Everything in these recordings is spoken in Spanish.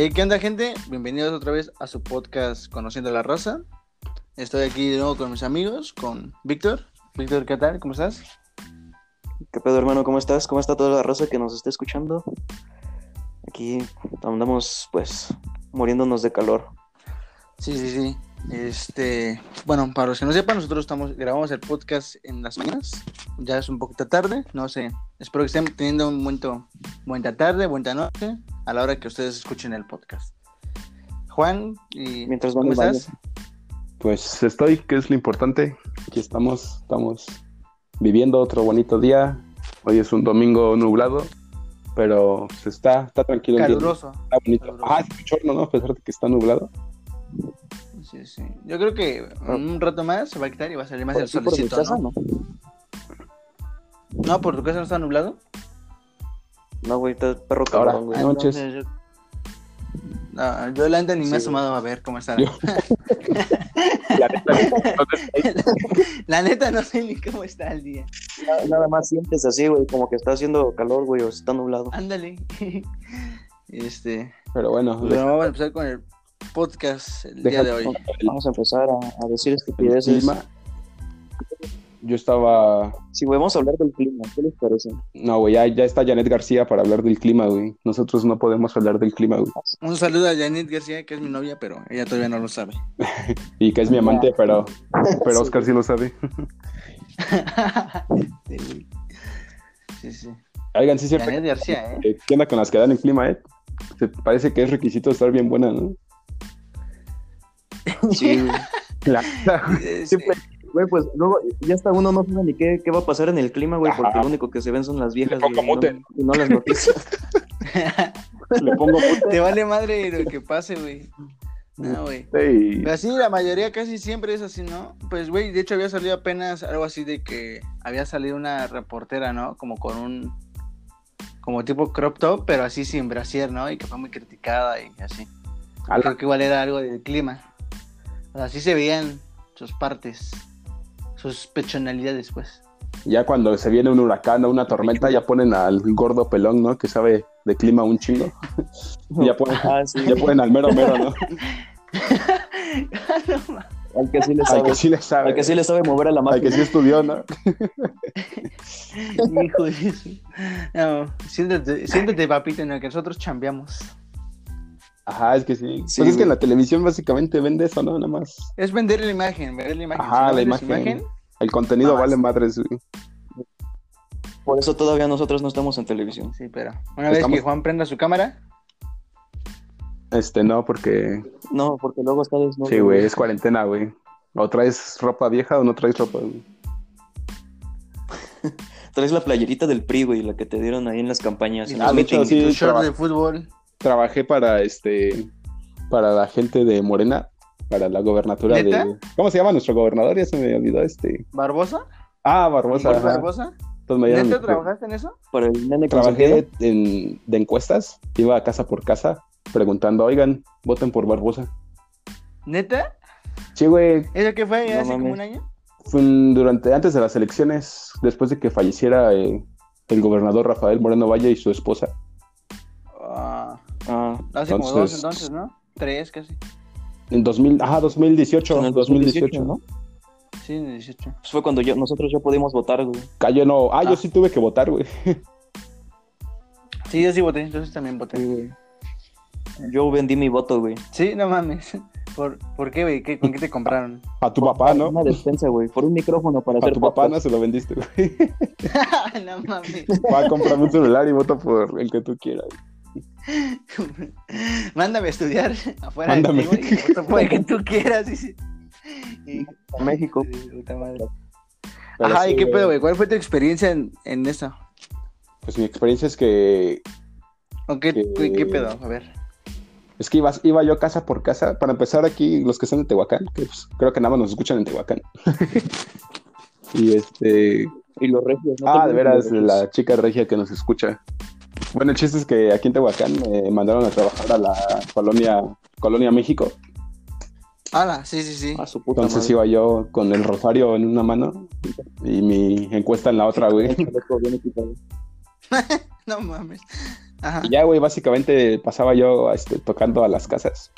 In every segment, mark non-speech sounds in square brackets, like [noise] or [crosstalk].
Eh, ¿Qué onda, gente? Bienvenidos otra vez a su podcast Conociendo la Raza. Estoy aquí de nuevo con mis amigos, con Víctor. Víctor, ¿qué tal? ¿Cómo estás? ¿Qué pedo, hermano? ¿Cómo estás? ¿Cómo está toda la raza que nos está escuchando? Aquí andamos, pues, muriéndonos de calor. Sí, sí, sí. Este, bueno, para los que no sepan, nosotros estamos grabamos el podcast en las mañanas. Ya es un poquito tarde, no sé. Espero que estén teniendo un buen buena tarde, buena noche a la hora que ustedes escuchen el podcast. Juan, y Mientras ¿cómo estás? Pues estoy, que es lo importante. Aquí estamos, estamos viviendo otro bonito día. Hoy es un domingo nublado, pero se está, está tranquilo. el día. Caluroso. Está bonito. Caluroso. Ah, es chorno, ¿no? A pesar de que está nublado. Sí, sí. Yo creo que en un rato más se va a quitar y va a salir más Por el aquí, por mi solecito, casa, ¿no? ¿no? No, por tu casa no está nublado. No, güey, está perro Ahora, cabrón, güey. no manches. Entonces, yo... No, yo la neta ni me he Sí, asomado a ver cómo está. Yo- [laughs] La neta, La neta no sé ni cómo está el día. Nada- Nada más sientes así, güey, como que está haciendo calor, güey, o está nublado. Ándale. [laughs] Este, pero bueno, pues vamos a empezar con el podcast el Deja- día de hoy. Vamos a empezar a, a decir el estupideces. Yo estaba. Vamos a hablar del clima. ¿Qué les parece? No, güey, ya, ya está Janet García para hablar del clima, güey. Nosotros no podemos hablar del clima, güey. Un saludo a Janet García, que es mi novia, pero ella todavía no lo sabe. [laughs] Y que es mi amante, pero, pero. Oscar sí lo sabe. [laughs] Sí, sí. Oigan, sí es cierto. Janet García, ¿eh? ¿Qué onda con las que dan el clima, eh? Se parece que es requisito estar bien buena, ¿no? Sí, güey. La [laughs] Siempre, güey, pues luego ya hasta uno no sabe ni qué, qué va a pasar en el clima, güey, porque lo único que se ven son las viejas, Le pongo güey, y no- las noticias. [laughs] le pongo Te vale madre lo que pase, güey. No, güey. puta y... Pero sí, la mayoría casi siempre es así, ¿no? Pues, güey, de hecho había salido apenas algo así de que había salido una reportera, ¿no? Como con un, como tipo crop top, pero así sin brasier, ¿no? Y que fue muy criticada y así. Creo que igual era algo del clima. O sea, así se veían sus partes, sus pechonalidades, pues. Ya cuando se viene un huracán o una tormenta, ya ponen al gordo pelón, ¿no? Que sabe de clima un chingo. [laughs] ya, ponen, Ah, sí, ya ponen al mero mero, ¿no? [laughs] Al que sí le Al sabe, que sí le sabe. al que sí le sabe mover a la Al máquina. que sí estudió, ¿no? [laughs] Hijo de eso. No, siéntate, siéntate, papito, en el que nosotros chambeamos. Ajá, es que sí. Sí, pues es que en la televisión básicamente vende eso, ¿no? Nada más. Es vender la imagen, vender la imagen. Ajá, Si no la imagen. El contenido vale madres, güey. Por eso todavía nosotros no estamos en televisión. Sí, pero una vez que Juan prenda su cámara, Este, no, porque... No, porque luego está desnudo. Sí, güey, es cuarentena, güey. O traes ropa vieja o no traes ropa, güey. [laughs] Traes la playerita del PRI, güey, la que te dieron ahí en las campañas. y en Ah, los hecho, sí. tu short de fútbol. Trabajé para, este... Para la gente de Morena, para la gobernatura ¿Neta? de... ¿Cómo se llama nuestro gobernador? Ya se me olvidó, este... ¿Barbosa? Ah, Barbosa. Entonces me dieron- ¿Neta trabajaste en eso? Para el nene Trabajé en, de encuestas, iba casa por casa preguntando, oigan, voten por Barbosa. ¿Neta? Sí, güey, ¿Eso qué fue? No ¿Hace como un año? fue durante, antes de las elecciones, después de que falleciera eh, el gobernador Rafael Moreno Valle y su esposa. Ah, Ah, hace como dos Entonces- entonces, ¿no? Tres casi. En 2000, ajá, 2018, en el 2018. 2018, ¿no? Sí, en el 18. Pues fue cuando yo, nosotros ya pudimos votar, güey. Cayó, no, ah, Ah. yo sí tuve que votar, güey. Sí, yo sí voté, entonces también Sí, voté. güey. Yo vendí mi voto, güey. Sí, no mames. [laughs] ¿Por, ¿por qué, güey? ¿Qué- ¿Con qué te compraron? A tu papá, ¿no? Una despensa, güey. Por un micrófono para A hacer tu papá no se lo vendiste, güey. [laughs] no mames. Va a comprarme un celular y vota por el que tú quieras. [laughs] Mándame a estudiar afuera Mándame. de ti, güey, que tú quieras. Y- [laughs] México. puta madre. Pero Ajá, sí, ¿y qué pedo, güey? ¿Cuál fue tu experiencia en, en eso? Pues mi experiencia es que ¿O qué, Que- qué, pedo? A ver. Es que iba, iba yo casa por casa. Para empezar aquí, los que son de Tehuacán, que pues, creo que nada más nos escuchan en Tehuacán. [laughs] y este. Y los regios. ¿no? Ah, de veras, la chica regia que nos escucha. Bueno, el chiste es que aquí en Tehuacán me mandaron a trabajar a la colonia, colonia México. Hala, sí, sí, sí. A su puta Entonces madre. iba yo con el rosario en una mano y mi encuesta en la otra, güey. [laughs] [laughs] No mames. Ajá. Y ya, güey, básicamente pasaba yo este, tocando a las casas.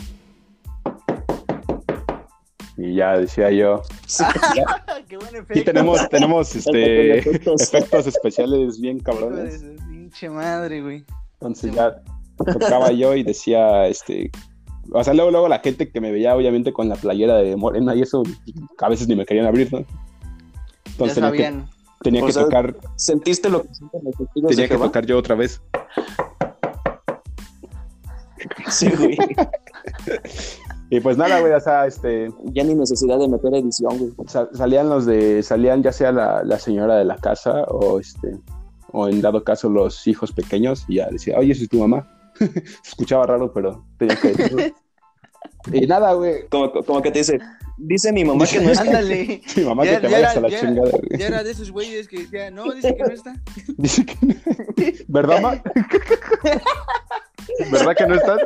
Y ya decía yo, [laughs] Qué buen efecto. aquí tenemos, tenemos este, Efectos. especiales bien cabrones. Pinche madre, güey. Entonces ya tocaba yo y decía, este, o sea, luego, luego la gente que me veía obviamente con la playera de Morena y eso, a veces ni me querían abrir, ¿no? Ya Entonces tenía que, sabían. tenía que sea, tocar, ¿Sentiste lo que tenía que Jehová? tocar yo otra vez. Sí, güey. Y pues nada, güey, o sea, este, Ya ni necesidad de meter edición, güey. sa- salían los de, salían ya sea la, la señora de la casa o este, o en dado caso los hijos pequeños y ya decía, oye, ¿esa es tu mamá? [laughs] Se escuchaba raro, pero tenía que decirlo. [laughs] Y nada, güey, Como, como que te dice, dice mi mamá que no [laughs] es Ándale. mi mamá Ya- que te vayas era- a la ya- chingada, güey. Ya era de esos güeyes que decía, no, dice que no está. Dice que no. ¿Verdad, ma? ¿Verdad que no estás?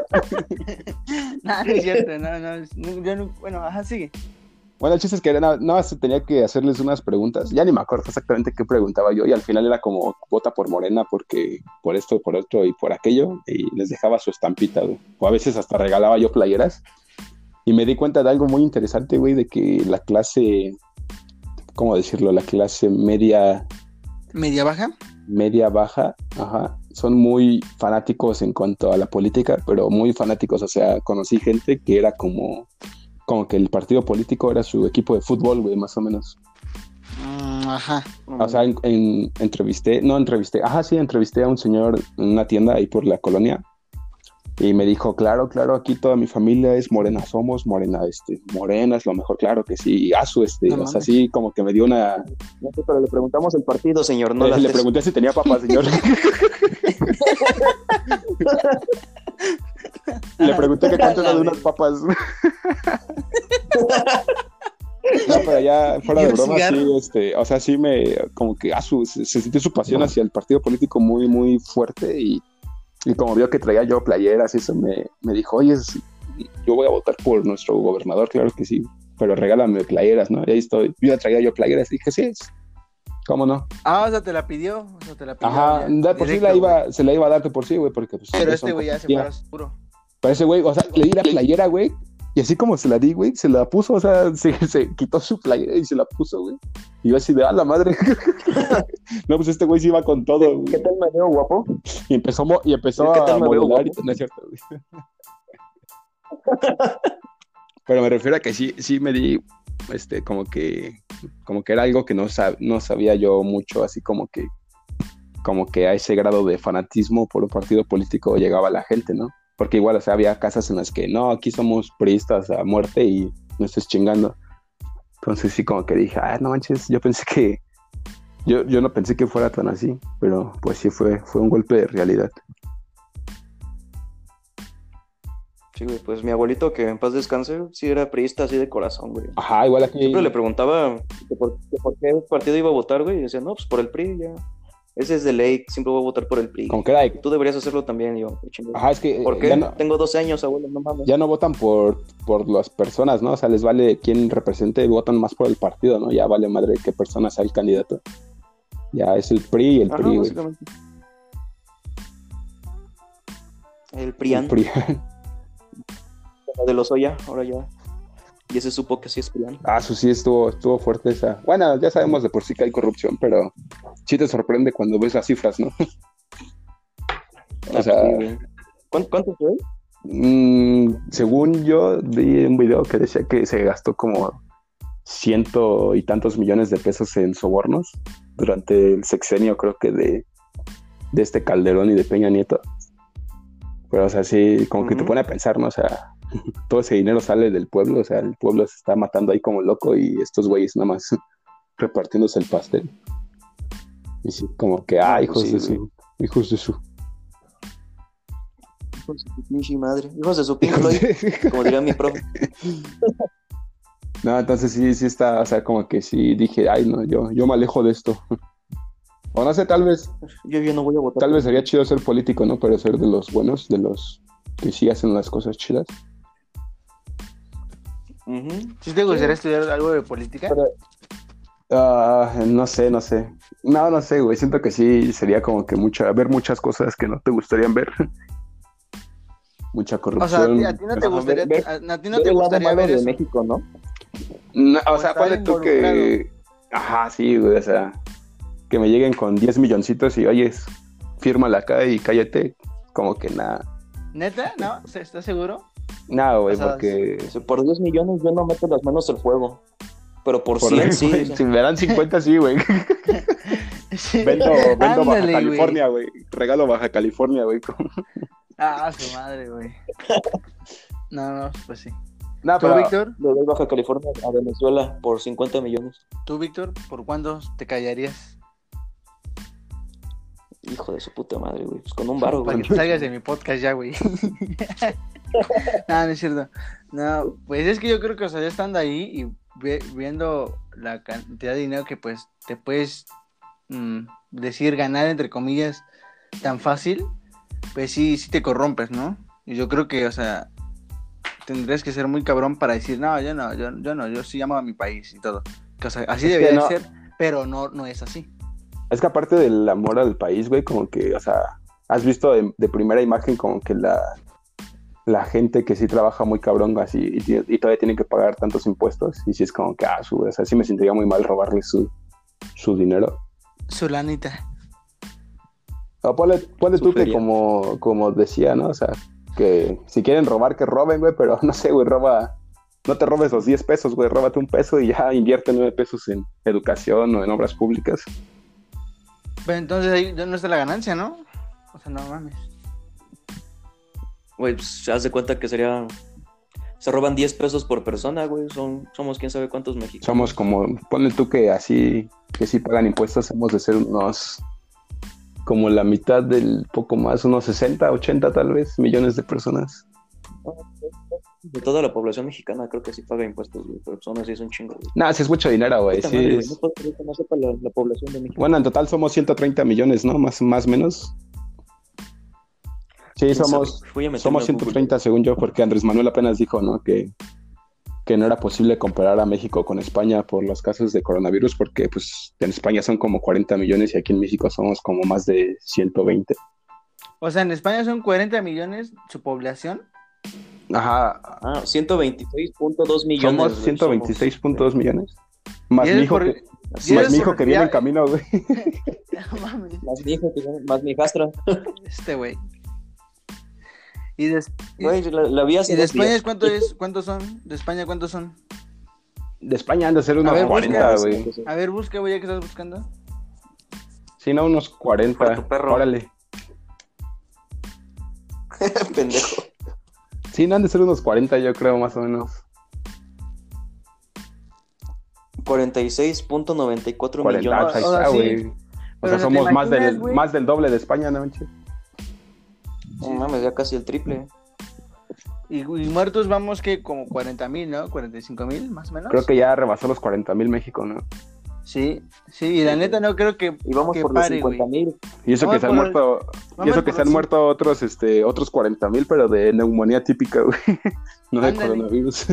No, no es cierto, no, no, no, yo no- bueno, ajá, sigue. Bueno, el chiste es que nada, nada más tenía que hacerles unas preguntas. Ya ni me acuerdo exactamente qué preguntaba yo. Y al final era como vota por Morena porque por esto, por otro y por aquello. Y les dejaba su estampita, güey. O a veces hasta regalaba yo playeras. Y me di cuenta de algo muy interesante, güey, de que la clase, ¿cómo decirlo? La clase media, Media baja. media baja, ajá, son muy fanáticos en cuanto a la política, pero muy fanáticos. O sea, conocí gente que era como, como que el partido político era su equipo de fútbol, güey, más o menos. Mm, ajá. O sea, en, en- entrevisté, no entrevisté, ajá, sí, entrevisté a un señor en una tienda ahí por la colonia y me dijo, claro, claro, aquí toda mi familia es morena, somos morena, este, morena es lo mejor, claro que sí, y a su, este, No o sea, mames. sí, como que me dio una, No sé, pero le preguntamos el partido, señor, no Eh, le pregunté si tenía papas, señor. [laughs] [laughs] le pregunté que cuánto era de unas papas. [laughs] No, pero ya fuera ¿Y de broma, sí, este, o sea, sí me, como que, ah, su, se, se sintió su pasión hacia el partido político muy, muy fuerte y, y como vio que traía yo playeras y eso, me, me dijo, oye, yo voy a votar por nuestro gobernador, claro que sí, pero regálame playeras, ¿no? Y ahí estoy, yo ya traía yo playeras y dije, sí, es- ¿cómo no? Ah, o sea, te la pidió. O sea, te la pidió. Ajá, ya, de por sí la iba, se la iba a dar de por sí, güey, porque pues... Pero este güey ya se fue a Pero ese güey, o sea, le di la playera, güey, y así como se la di, güey, se la puso, o sea, [laughs] se, se quitó su playera y se la puso, güey. Y yo así de, ah, la madre. [laughs] no, pues este güey sí iba con todo, ¿Qué güey. tal me veo, guapo? Y empezó, y empezó ¿Qué a tal modelar guapo? no es cierto, güey. [laughs] Pero me refiero a que sí, sí me di, este, como que, como que era algo que no, sab- no sabía yo mucho, así como que, como que a ese grado de fanatismo por un partido político llegaba la gente, ¿no? Porque igual, o sea, había casas en las que, no, aquí somos priistas a muerte y no estés chingando. Entonces sí como que dije, ah, no manches, yo pensé que, yo, yo no pensé que fuera tan así, pero pues sí fue, fue un golpe de realidad. Sí, güey, pues mi abuelito, que en paz descanse, sí era priista así de corazón, güey. Ajá, igual aquí. Siempre le preguntaba que por, que por qué partido iba a votar, güey, y decía, no, pues por el PRI, ya. Ese es de ley, siempre voy a votar por el PRI. Que era de- Tú deberías hacerlo también, yo. "Qué chingón". Ajá, es que ¿Por eh, qué? ya no, Tengo 12 años, abuelo, no mames. ya no votan por, por las personas, ¿no? O sea, les vale quién represente, votan más por el partido, ¿no? Ya vale madre qué persona sea el candidato. Ya es el PRI y el Ajá, PRI, güey. básicamente. El PRIAN, El PRI. [laughs] de los Oya, ahora ya. Y ese supo que sí es PRIAN. Ah, eso sí estuvo, estuvo fuerte esa. Bueno, ya sabemos de por sí que hay corrupción, pero sí te sorprende cuando ves las cifras, ¿no? O Ah, sea, sí, güey. ¿Cuánto, cuánto fue? Mm, según yo vi un video que decía que se gastó como ciento y tantos millones de pesos en sobornos durante el sexenio, creo que de, de este Calderón y de Peña Nieto. Pero, o sea, sí, como que te pone a pensar, ¿no? O sea, [laughs] todo ese dinero sale del pueblo, o sea, el pueblo se está matando ahí como loco y estos güeyes nada más [laughs] repartiéndose el pastel. Y sí, como que, ah, hijos sí, de güey. su, hijos de su. Hijos de su pinche madre. Hijos de su de- como diría mi profe. [laughs] No, entonces sí, sí está, o sea, como que sí dije, ay, no, yo, yo me alejo de esto. O no sé, tal vez, Yo, yo no voy a votar. tal vez sería chido ser político, ¿no? Pero ser de los buenos, de los que sí hacen las cosas chidas. ¿Sí te gustaría estudiar algo de política? Pero- Ah, no sé, no sé. No, no sé, güey. Siento que sí sería como que mucha, ver muchas cosas que no te gustarían ver. Mucha O sea, a corrupción. ti, a ti no te gustaría, ver- a, a ti no Ver te gustaría ver de. México, ¿no? No, o O sea, ponle tú que. Ajá, sí, güey. O sea, que me lleguen con 10 milloncitos y oyes, fírmala acá y cállate. Como que nada. ¿Neta? ¿No? ¿Se- ¿Estás seguro? Nada, güey, O sea, porque. Por 10 millones yo no meto las manos al fuego. Pero por, por- 100 sí. güey, o sea, Si me dan 50, sí, güey. [laughs] Sí. Vendo, vendo Baja Ándale. California, güey. Regalo Baja California, güey. Ah, su madre, güey. No, no, pues sí. No, ¿Tú, pero Víctor? le doy Baja California a Venezuela por 50 millones. ¿Tú, Víctor? ¿Por cuándo te callarías? Hijo de su puta madre, güey. Pues con un Para güey. que te salgas de mi podcast ya, güey. [laughs] [laughs] no, no es cierto. No, pues es que yo creo que, o sea, ya estando ahí y ve- viendo la cantidad de dinero que, pues, te puedes mm, decir ganar, entre comillas, tan fácil, pues sí, sí te corrompes, ¿no? Y yo creo que, o sea, tendrías que ser muy cabrón para decir, no, yo no, yo, yo no, yo sí amo a mi país y todo. Que, o sea, así Es debería no- ser, pero no, no es así. Es que aparte del amor al país, güey, como que, o sea, has visto de, de primera imagen como que la, la gente que sí trabaja muy cabrón así y, todavía tiene que pagar tantos impuestos. Y sí es como que, ah, su, o sea, sí me sentiría muy mal robarle su, su dinero. Su lanita. O ponle, ponle tú que como, como decía, ¿no? O sea, que si quieren robar, que roben, güey, pero [laughs] no sé, güey, roba, no te robes los 10 pesos, güey, róbate un peso y ya invierte 9 pesos en educación o en obras públicas. Pero entonces ahí no está la ganancia, ¿no? O sea, no mames. Güey, pues se hace cuenta que sería. Se roban 10 pesos por persona, güey. Son, somos quién sabe cuántos mexicanos. Somos como, ponle tú que así, que sí pagan impuestos, hemos de ser unos, como la mitad del poco más, unos 60, 80 tal vez, millones de personas. De toda la población mexicana, creo que sí paga impuestos, güey. Pero son así, es un chingo, güey. Nada, sí es mucho dinero, güey. Sí madre, güey, es- No puedo creer que no sepa la, la población de México. Bueno, en total somos 130 millones, ¿no? Más más menos. Sí, ¿Quién somos, somos a Google. 130 según yo, porque Andrés Manuel apenas dijo, ¿no? Que, que no era posible comparar a México con España por los casos de coronavirus, porque pues en España son como 40 millones y aquí en México somos como más de 120. O sea, en España son 40 millones su población. Ajá, Ah, 126.2 millones. somos güey, 126.2 millones. Más mi hijo, por- que, más mi hijo por- que viene ya- en camino, güey. [laughs] No Más mi hijo, que- más mi hijastra. este güey. Y, des- y- Güey, la, la vi hace y de España cuánto es? ¿Cuántos son? ¿De España cuántos son? De España han de ser unos ver, 40, busca. güey. A ver, busca, güey, ya que estás buscando. Sí, no, unos 40. Por tu perro. Órale. [laughs] Pendejo. Sí, no han de ser unos 40, yo creo, más o menos. 46.94 40, millones. ahí O sea, sí. güey. O sea, ¿te somos más del, más del doble de España, ¿no, manches? No mames, ya casi el triple. Y, y muertos vamos que como 40 mil, ¿no? 45 mil, más o menos. Creo que ya rebasó los 40 mil México, ¿no? Sí, sí, y la neta no creo que, Y vamos que por los pare, güey. 50 mil. Y eso Vamos que se han el- muerto, y eso que se han los- muerto otros, este, otros 40 mil, pero de neumonía típica, güey. [laughs] No de coronavirus.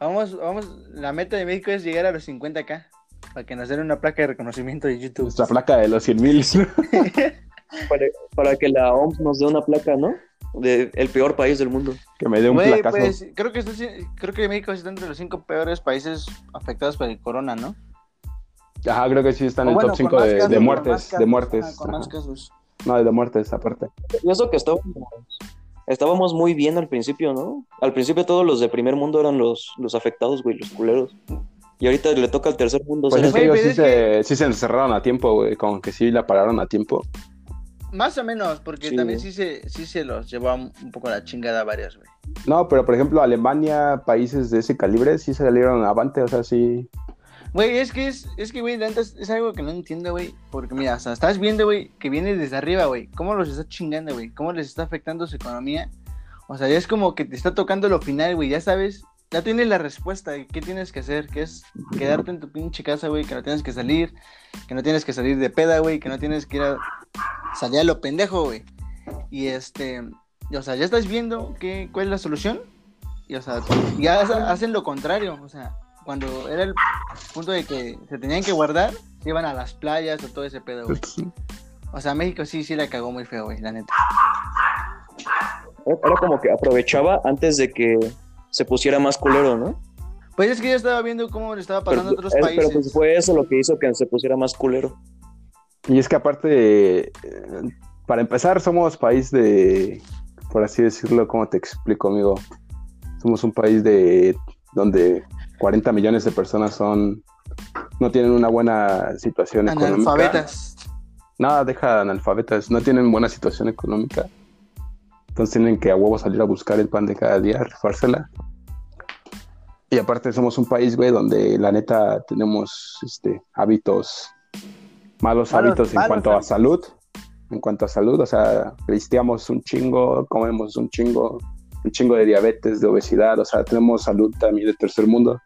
Vamos, vamos, la meta de México es llegar a los 50k para que nos den una placa de reconocimiento de YouTube. Nuestra placa de los 100 mil. [laughs] Para, para que la OMS nos dé una placa, ¿no? De el peor país del mundo. que me dé un Güey, placazo. pues creo que está, creo que México está entre los cinco peores países afectados por el corona, ¿no? Ajá, creo que sí está en O el bueno, top con 5 más de, muertes. casos, de muertes. ajá, con más ajá. casos. No, de muertes, aparte. Y eso que estábamos, estábamos muy bien al principio, ¿no? Al principio todos los de primer mundo eran los, los afectados, güey, los culeros. Y ahorita le toca al tercer mundo. Pues ser es que ellos sí, se, sí se encerraron a tiempo, güey. Como que sí la pararon a tiempo. Más o menos, porque Sí. también sí se, sí se los llevó un poco la chingada a varios, güey. No, pero por ejemplo, Alemania, países de ese calibre, sí se salieron avante, o sea, sí. Güey, es que es, es que, güey, es algo que no entiendo, güey. Porque mira, o sea, estás viendo, güey, que viene desde arriba, güey. ¿Cómo los está chingando, güey? ¿Cómo les está afectando su economía? O sea, ya es como que te está tocando lo final, güey. Ya sabes, ya tienes la respuesta. de ¿Qué tienes que hacer? Que es quedarte en tu pinche casa, güey. Que no tienes que salir. Que no tienes que salir de peda, güey. Que no tienes que ir a salir a lo pendejo, güey. Y este, y, o sea, ya estás viendo qué, cuál es la solución. Y, o sea, ya ha- hacen lo contrario. O sea, cuando era el punto de que se tenían que guardar, se iban a las playas o todo ese pedo, güey. O sea, México sí, sí la cagó muy feo, güey, la neta. Era como que aprovechaba antes de que se pusiera más culero, ¿no? Pues es que yo estaba viendo cómo le estaba pasando Pero, a otros es- países. pero pues fue eso lo que hizo que se pusiera más culero. Y es que aparte, eh, para empezar, somos país de, por así decirlo, ¿cómo te explico, amigo? Somos un país de donde 40 millones de personas son no tienen una buena situación económica. Analfabetas. Nada, deja analfabetas, no tienen buena situación económica. Entonces tienen que a huevo salir a buscar el pan de cada día, rifársela. Y aparte somos un país, güey, donde la neta tenemos este, hábitos, malos, Malos- hábitos en malos cuanto a salud. En cuanto a salud, o sea, cristiamos un chingo, comemos un chingo, un chingo de diabetes, de obesidad, o sea, tenemos salud también de tercer mundo.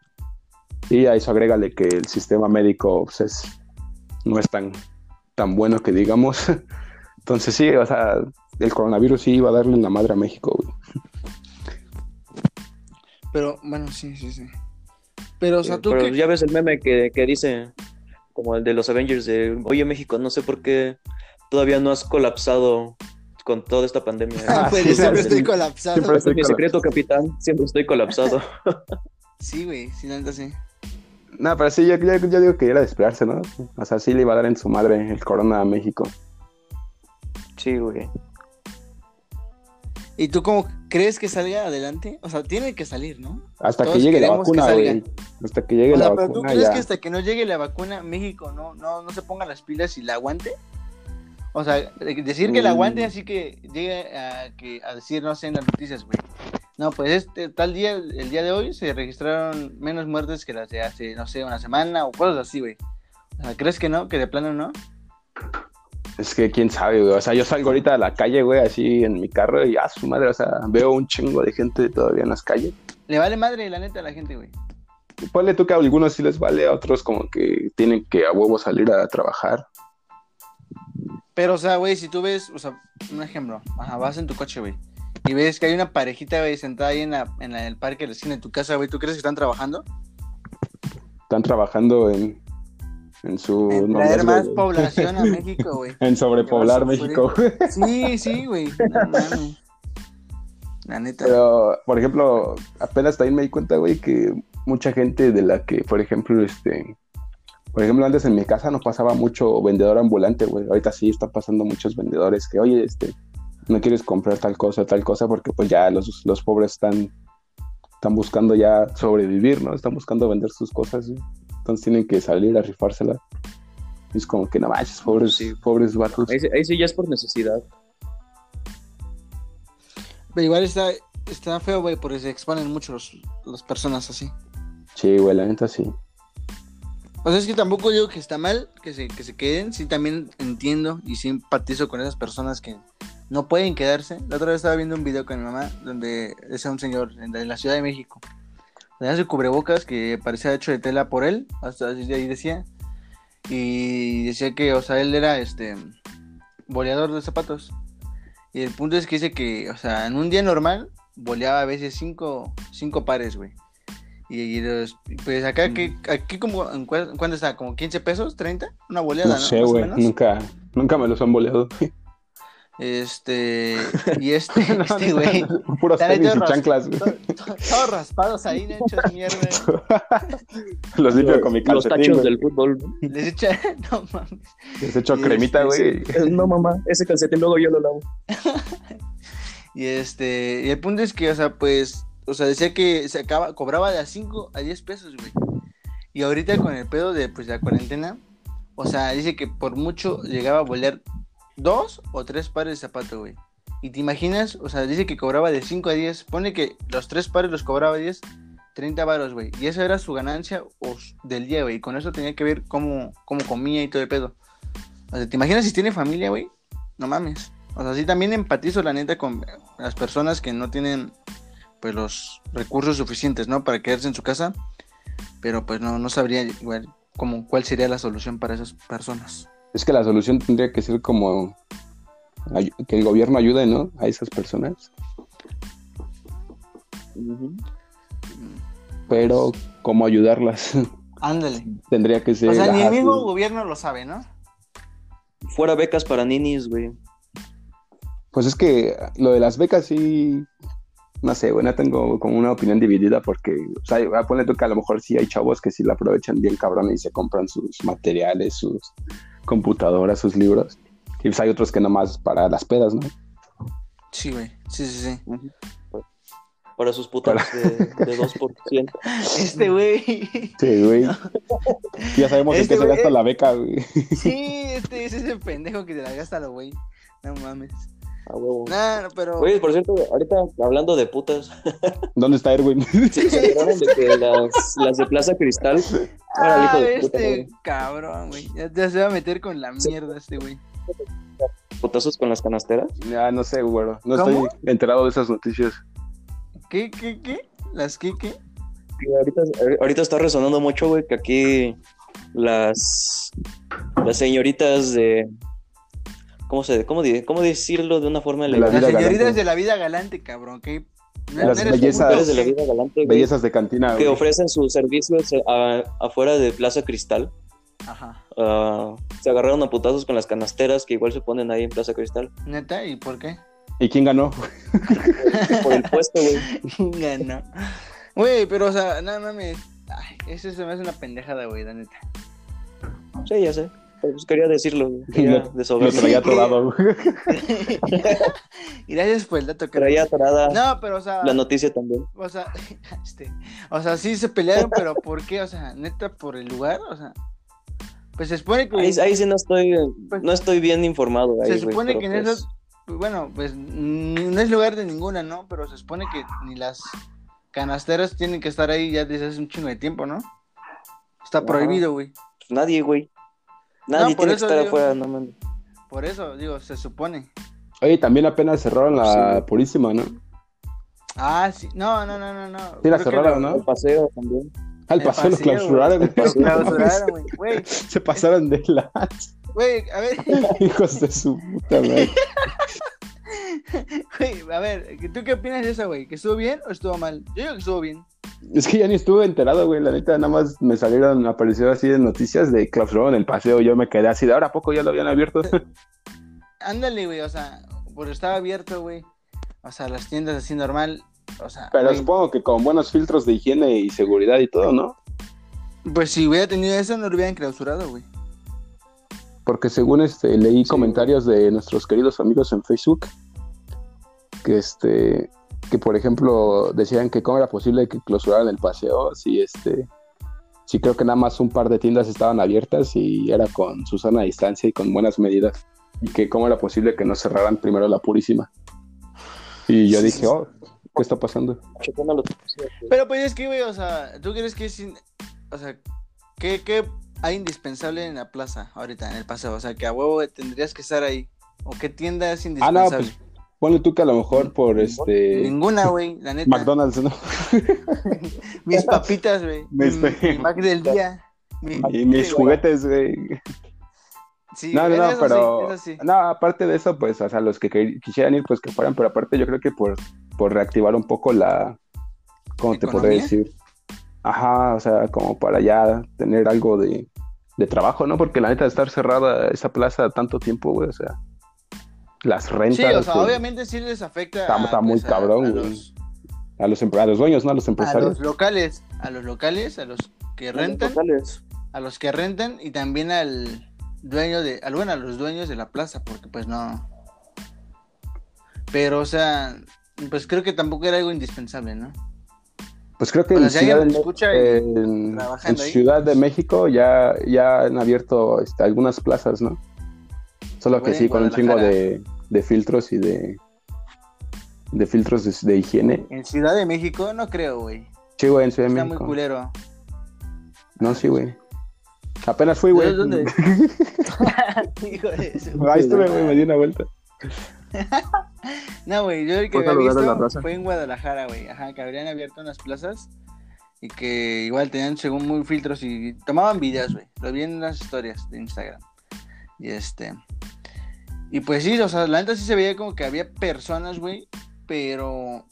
Y a eso agrégale que el sistema médico pues, es, no es tan, tan bueno que digamos. [laughs] Entonces sí, o sea, el coronavirus sí iba a darle en la madre a México, güey. Pero, bueno, sí, sí, sí. Pero, o sea, tú Pero qué- ya ves el meme que, que dice, como el de los Avengers, de, oye México, no sé por qué todavía no has colapsado con toda esta pandemia. [laughs] Ah, Pues sí, yo siempre estoy colapsado. Siempre Ese es mi estoy secreto, capitán. Siempre estoy colapsado. [laughs] Sí, güey, sí, la neta sí. No, pero sí, yo, yo- yo digo que era de esperarse, ¿no? O sea, sí le iba a dar en su madre el corona a México. Sí, güey. ¿Y tú cómo crees que salga adelante? O sea, tiene que salir, ¿no? Hasta Todos que llegue la vacuna, güey. Hasta que llegue O sea, la pero tú vacuna crees ya. que hasta que no llegue la vacuna, México no, no, no se ponga las pilas y la aguante? O sea, de- decir que la Mm. aguante así que llegue a, que, a decir, no sé, en las noticias, güey. No, pues este tal día, el, el día de hoy, se registraron menos muertes que las de hace, no sé, una semana o cosas así, güey. O sea, ¿crees que no? ¿Que de plano no? Es que quién sabe, güey. O sea, yo salgo ahorita a la calle, güey, así en mi carro y a su madre, o sea, veo un chingo de gente todavía en las calles. Le vale madre, la neta, a la gente, güey. Ponle tú que a algunos sí les vale, a otros como que tienen que a huevo salir a trabajar. Pero, o sea, güey, si tú ves, o sea, un ejemplo, ajá, vas en tu coche, güey, y ves que hay una parejita, güey, sentada ahí en, la, en la- el parque de la esquina de tu casa, güey, ¿tú crees que están trabajando? Están trabajando en, en su en traer más güey. población a [laughs] México, güey. En sobrepoblar. México. Sí, sí, güey. No mames. La neta. Pero, por ejemplo, apenas también me di cuenta, güey, que mucha gente de la que, por ejemplo, este, por ejemplo, antes en mi casa no pasaba mucho vendedor ambulante, güey. Ahorita sí están pasando muchos vendedores que, oye, este, no quieres comprar tal cosa, tal cosa, porque pues ya los, los pobres están, están buscando ya sobrevivir, ¿no? Están buscando vender sus cosas, güey. Entonces tienen que salir a rifársela. Es como que no manches, pobres, Sí. pobres vatos. Ahí, sí- ahí sí ya es por necesidad. Pero igual está, está feo, güey, porque se exponen mucho los- las personas así. Sí, güey, la neta sí. O sea, es que tampoco digo que está mal que se, que se queden. Sí, también entiendo y sí empatizo con esas personas que no pueden quedarse. La otra vez estaba viendo un video con mi mamá donde decía un señor en la, en la Ciudad de México. Tenía su cubrebocas que parecía hecho de tela por él, hasta ahí decía. Y decía que, o sea, él era este boleador de zapatos. Y el punto es que dice que, o sea, en un día normal, boleaba a veces cinco, cinco pares, güey. Y, y los- pues acá, que, aquí como, ¿en cu- ¿cuánto está? ¿Como 15 pesos? ¿30? Una boleada, No sé, güey, nunca, nunca me los han boleado. [laughs] Este, [laughs] y este, este güey, Puros tenis y chanclas, todos raspados ahí, ¿no? hechos mierda. [laughs] Los limpio con mi Los calcetín, tachos güey. del fútbol. Les echa, [laughs] no mames. Les echo Y cremita, este, güey. No, mamá, ese calcetín luego yo lo lavo. Y este, y el punto es que, o sea, pues, o sea, decía que se acaba, cobraba de a 5 a 10 pesos, güey. Y ahorita con el pedo de, pues, la cuarentena, o sea, dice que por mucho llegaba a bolear dos o tres pares de zapatos, güey. Y te imaginas, o sea, dice que cobraba de 5 a 10, pone que los tres pares los cobraba 10, 30 varos, güey. Y esa era su ganancia del día, güey. Y con eso tenía que ver cómo, cómo comía y todo el pedo. O sea, ¿te imaginas si tiene familia, güey? No mames. O sea, sí también empatizo la neta con las personas que no tienen pues los recursos suficientes, ¿no? Para quedarse en su casa. Pero pues no, no sabría igual como cuál sería la solución para esas personas. Es que la solución tendría que ser como que el gobierno ayude, ¿no? A esas personas. Pero, ¿cómo ayudarlas? Ándale. [laughs] Tendría que ser. O sea, ni el mismo gobierno lo sabe, ¿no? Fuera becas para ninis, güey. Pues es que lo de las becas sí. No sé, güey, no tengo como una opinión dividida porque, o sea, ah, ponle tú que a lo mejor sí hay chavos que sí la aprovechan bien cabrón y se compran sus materiales, sus computadoras, sus libros. Y pues hay otros que nomás para las pedas, ¿no? Sí, güey. Sí, sí, sí. Para sus putas de, de 2%. [laughs] Este güey. Sí, güey. Ya sabemos en Este qué se gasta la beca, güey. Sí, este es ese pendejo que te la gasta lo güey. No mames. A huevo. No, pero. Güey, por cierto, ahorita hablando de putas, [laughs] ¿Dónde está Erwin? [laughs] ¿se se enteraron de que las, las de Plaza Cristal? Ah, hijo de puta, este güey. cabrón, güey. Ya, ya se va a meter con la mierda este güey. putazos con las canasteras? Ya no sé, güero. No ¿Cómo? estoy enterado de esas noticias. ¿Qué, qué, qué? ¿Las qué, qué? Sí, ahorita, ahorita está resonando mucho, güey, que aquí las, las señoritas de... ¿Cómo, se, cómo, cómo decirlo de una forma De la elegante? Las señoritas galante. de la vida galante, cabrón. ¿qué? No- Las bellezas- de la vida galante, güey, Bellezas de cantina, que güey. ofrecen sus servicios a- afuera de Plaza Cristal. Ajá. Ah, se agarraron a putazos con las canasteras que igual se ponen ahí en Plaza Cristal. ¿Neta? ¿Y por qué? ¿Y quién ganó? [laughs] Por el puesto, güey. Ganó. Güey, pero, o sea, no mames. Ay, eso se me hace una pendejada, güey, la neta. Sí, ya sé. Pero pues quería decirlo, güey. [laughs] Quería Lo, traía atorado, güey. [laughs] [laughs] gracias por el dato que Traía atorada No, pero, o sea. la noticia también. O sea, este, o sea, sí se pelearon, pero ¿por qué? O sea, neta, por el lugar, o sea, pues se supone que, Ahí, ahí sí no estoy, Pues- no estoy bien informado. ahí, se supone que en pues, esas, pues, bueno, pues no es lugar de ninguna, ¿no? Pero se supone que ni las canasteras tienen que estar ahí ya desde hace un chingo de tiempo, ¿no? Está prohibido, güey. pues, nadie, güey. Nadie por tiene que eso estar digo. afuera, no mames. Por eso, digo, se supone. Oye, también apenas cerraron la Sí. Purísima, ¿no? Ah, sí, no, no, no, no, no. Sí, la Creo cerraron, lo- ¿no? El paseo también. Al el paseo lo paseo, clausuraron. [laughs] Lo güey. Güey, [laughs] Se pasaron de la güey, a ver, [laughs] hijos de su puta madre. güey, a ver, ¿tú qué opinas de eso, güey? ¿Que estuvo bien o estuvo mal? Yo digo que estuvo bien. Es que ya ni estuve enterado, güey. La neta, nada más me salieron, me apareció así de noticias de clausuraron el paseo. Yo me quedé así de ahora a poco ya lo habían abierto. [laughs] Ándale, güey, o sea, porque estaba abierto, güey. O sea, las tiendas así normal. O sea, Pero güey, supongo que con buenos filtros de higiene y seguridad y todo, ¿no? pues si hubiera tenido eso, no lo hubieran clausurado, güey. Porque según este leí Sí, comentarios de nuestros queridos amigos en Facebook que este que por ejemplo decían que cómo era posible que clausuraran el paseo si este si creo que nada más un par de tiendas estaban abiertas y era con su sana distancia y con buenas medidas y que cómo era posible que no cerraran primero la purísima y yo Sí, dije oh qué está pasando güey. Pero pues es que, güey, o sea, ¿tú crees que es... in- O sea, ¿qué, qué hay indispensable en la plaza ahorita, en el paseo? O sea, que a huevo tendrías que estar ahí. ¿O qué tienda es ah indispensable? no pues ponle tú que a lo mejor por este Ninguna, güey, la neta. McDonald's no [laughs] Mis papitas, güey. [laughs] Mi, Mis- mi Mac del día. Mi- y mis juguetes güey Sí, No, no, no, pero. sí. No, aparte de eso, pues, o sea, los que quisieran ir, pues que fueran, pero aparte yo creo que por, por reactivar un poco la. ¿Cómo te podría decir? Ajá, o sea, como para ya tener algo de, de trabajo, ¿no? Porque la neta de estar cerrada esa plaza tanto tiempo, güey, o sea, las rentas. Sí, o sea, güey, obviamente sí les afecta Está- a, está muy a- cabrón, a los, A los, a los dueños, ¿no? A los a empresarios. los locales, a los locales, a los que rentan, a los que rentan y también al dueño de, al bueno, a los dueños de la plaza, porque pues no. Pero, o sea, pues creo que tampoco era algo indispensable, ¿no? Pues creo que en, si Ciudad, de, escucha y en- en trabajando ahí, Ciudad de pues- México ya, ya han abierto este, algunas plazas, ¿no? Solo que sí, con un chingo de, de filtros y de, de filtros de, de higiene. En Ciudad de México no creo, güey. Sí, güey, en Ciudad de Está muy México. culero. No, sí, güey. Apenas fui, güey. ¿De dónde? [laughs] Hijo de Ahí estuve, güey, me di una vuelta. [laughs] No, güey, yo el que había visto fue en Guadalajara, güey. Ajá, que habrían abierto unas plazas y que igual tenían según muy filtros y tomaban videos, güey. Lo vi en unas historias de Instagram. Y este. Y pues sí, o sea, la neta sí se veía como que había personas, güey. Pero,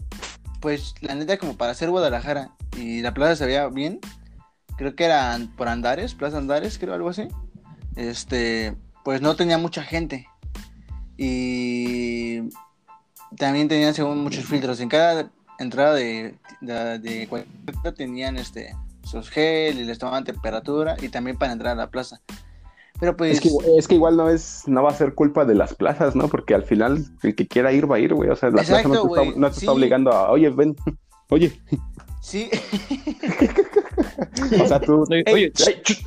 pues, la neta, como para hacer Guadalajara y la plaza se veía bien, creo que era por Andares, Plaza Andares, creo, algo así. Este, pues no tenía mucha gente. Y también tenían según muchos filtros. En cada entrada de, de, de cualquier tenían este sus gel y les tomaban temperatura y también para entrar a la plaza. Pero pues. Es que, es que igual no es, no va a ser culpa de las plazas, ¿no? Porque al final el que quiera ir va a ir, güey. O sea, la Exacto, plaza no te, está, no te Sí. está obligando a, oye, ven, [laughs] oye. Sí, [laughs] [laughs] O sea, tú. Oye, oye,